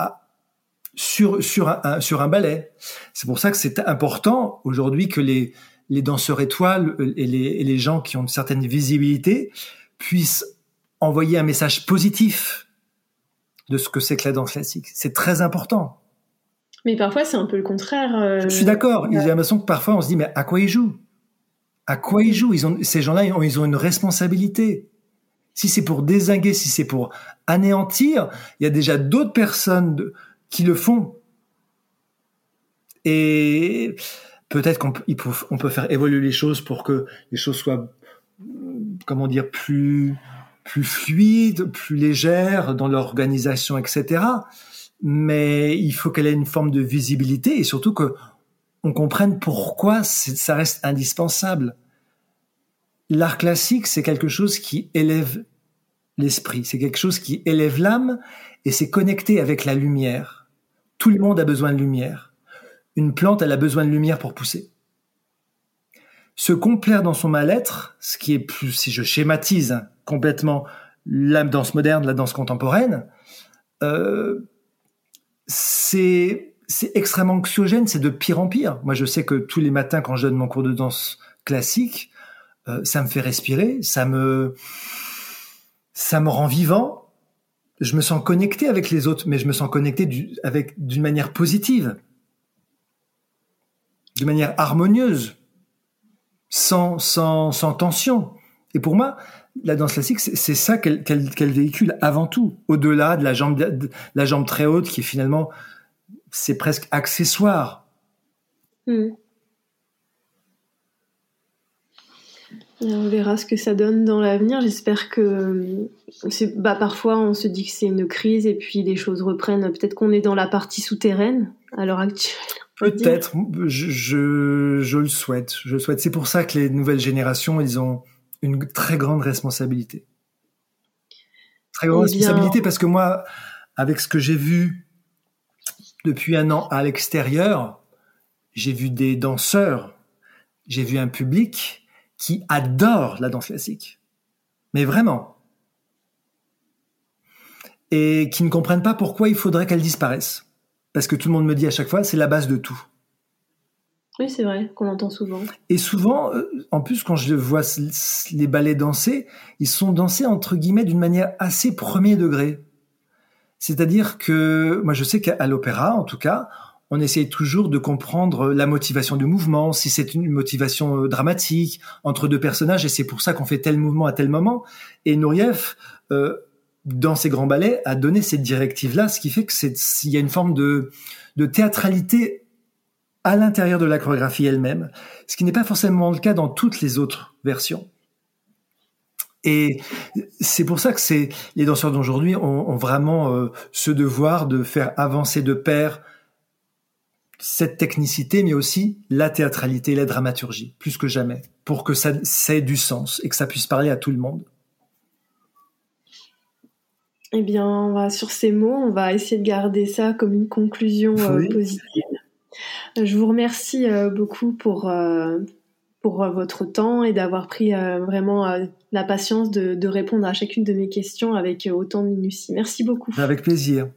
sur sur un, sur un ballet. C'est pour ça que c'est important aujourd'hui que les les danseurs étoiles et les, et les gens qui ont une certaine visibilité puissent envoyer un message positif de ce que c'est que la danse classique. C'est très important. Mais parfois, c'est un peu le contraire. Euh, Je suis d'accord. J'ai l'impression que parfois, on se dit, mais à quoi ils jouent? À quoi ils jouent? Ils ont, Ces gens-là, ils ont une responsabilité. Si c'est pour désinguer, si c'est pour anéantir, il y a déjà d'autres personnes qui le font. Et peut-être qu'on peut, on peut faire évoluer les choses pour que les choses soient, comment dire, plus, plus fluides, plus légères dans l'organisation, etc mais il faut qu'elle ait une forme de visibilité et surtout que on comprenne pourquoi ça reste indispensable. L'art classique, c'est quelque chose qui élève l'esprit, c'est quelque chose qui élève l'âme et c'est connecté avec la lumière. Tout le monde a besoin de lumière. Une plante, elle a besoin de lumière pour pousser. Se complaire dans son mal-être, ce qui est plus, si je schématise hein, complètement la danse moderne, la danse contemporaine, euh, c'est c'est extrêmement anxiogène, c'est de pire en pire. Moi, je sais que tous les matins, quand je donne mon cours de danse classique, euh, ça me fait respirer, ça me ça me rend vivant. Je me sens connecté avec les autres, mais je me sens connecté du, avec d'une manière positive, de manière harmonieuse, sans sans sans tension. Et pour moi, la danse classique, c'est ça qu'elle véhicule avant tout, au-delà de la jambe, la jambe très haute qui finalement, c'est presque accessoire. Hmm. On verra ce que ça donne dans l'avenir. J'espère que bah, parfois on se dit que c'est une crise et puis les choses reprennent. Peut-être qu'on est dans la partie souterraine à l'heure actuelle. Peut-être, je, je, je, le souhaite. Je le souhaite. C'est pour ça que les nouvelles générations, ils ont, une très grande responsabilité. Très grande eh responsabilité parce que moi, avec ce que j'ai vu depuis un an à l'extérieur, j'ai vu des danseurs, j'ai vu un public qui adore la danse classique. Mais vraiment. Et qui ne comprennent pas pourquoi il faudrait qu'elle disparaisse. Parce que tout le monde me dit à chaque fois, c'est la base de tout. Oui, c'est vrai, qu'on entend souvent. Et souvent, euh, en plus, quand je vois les ballets danser, ils sont dansés entre guillemets d'une manière assez premier degré. C'est-à-dire que, moi je sais qu'à l'opéra, en tout cas, on essaye toujours de comprendre la motivation du mouvement, si c'est une motivation euh, dramatique entre deux personnages, et c'est pour ça qu'on fait tel mouvement à tel moment. Et Nourieff, euh, dans ses grands ballets, a donné cette directive-là, ce qui fait que c'est, y a une forme de, de théâtralité à l'intérieur de la chorégraphie elle-même, ce qui n'est pas forcément le cas dans toutes les autres versions. Et c'est pour ça que c'est les danseurs d'aujourd'hui ont, vraiment euh, ce devoir de faire avancer de pair cette technicité, mais aussi la théâtralité, la dramaturgie, plus que jamais, pour que ça, ait du sens et que ça puisse parler à tout le monde. Eh bien, sur ces mots, on va essayer de garder ça comme une conclusion euh, positive. Je vous remercie euh, beaucoup pour, euh, euh, votre temps et d'avoir pris vraiment la patience de, de, répondre à chacune de mes questions avec autant de minutie. Merci beaucoup. Avec plaisir.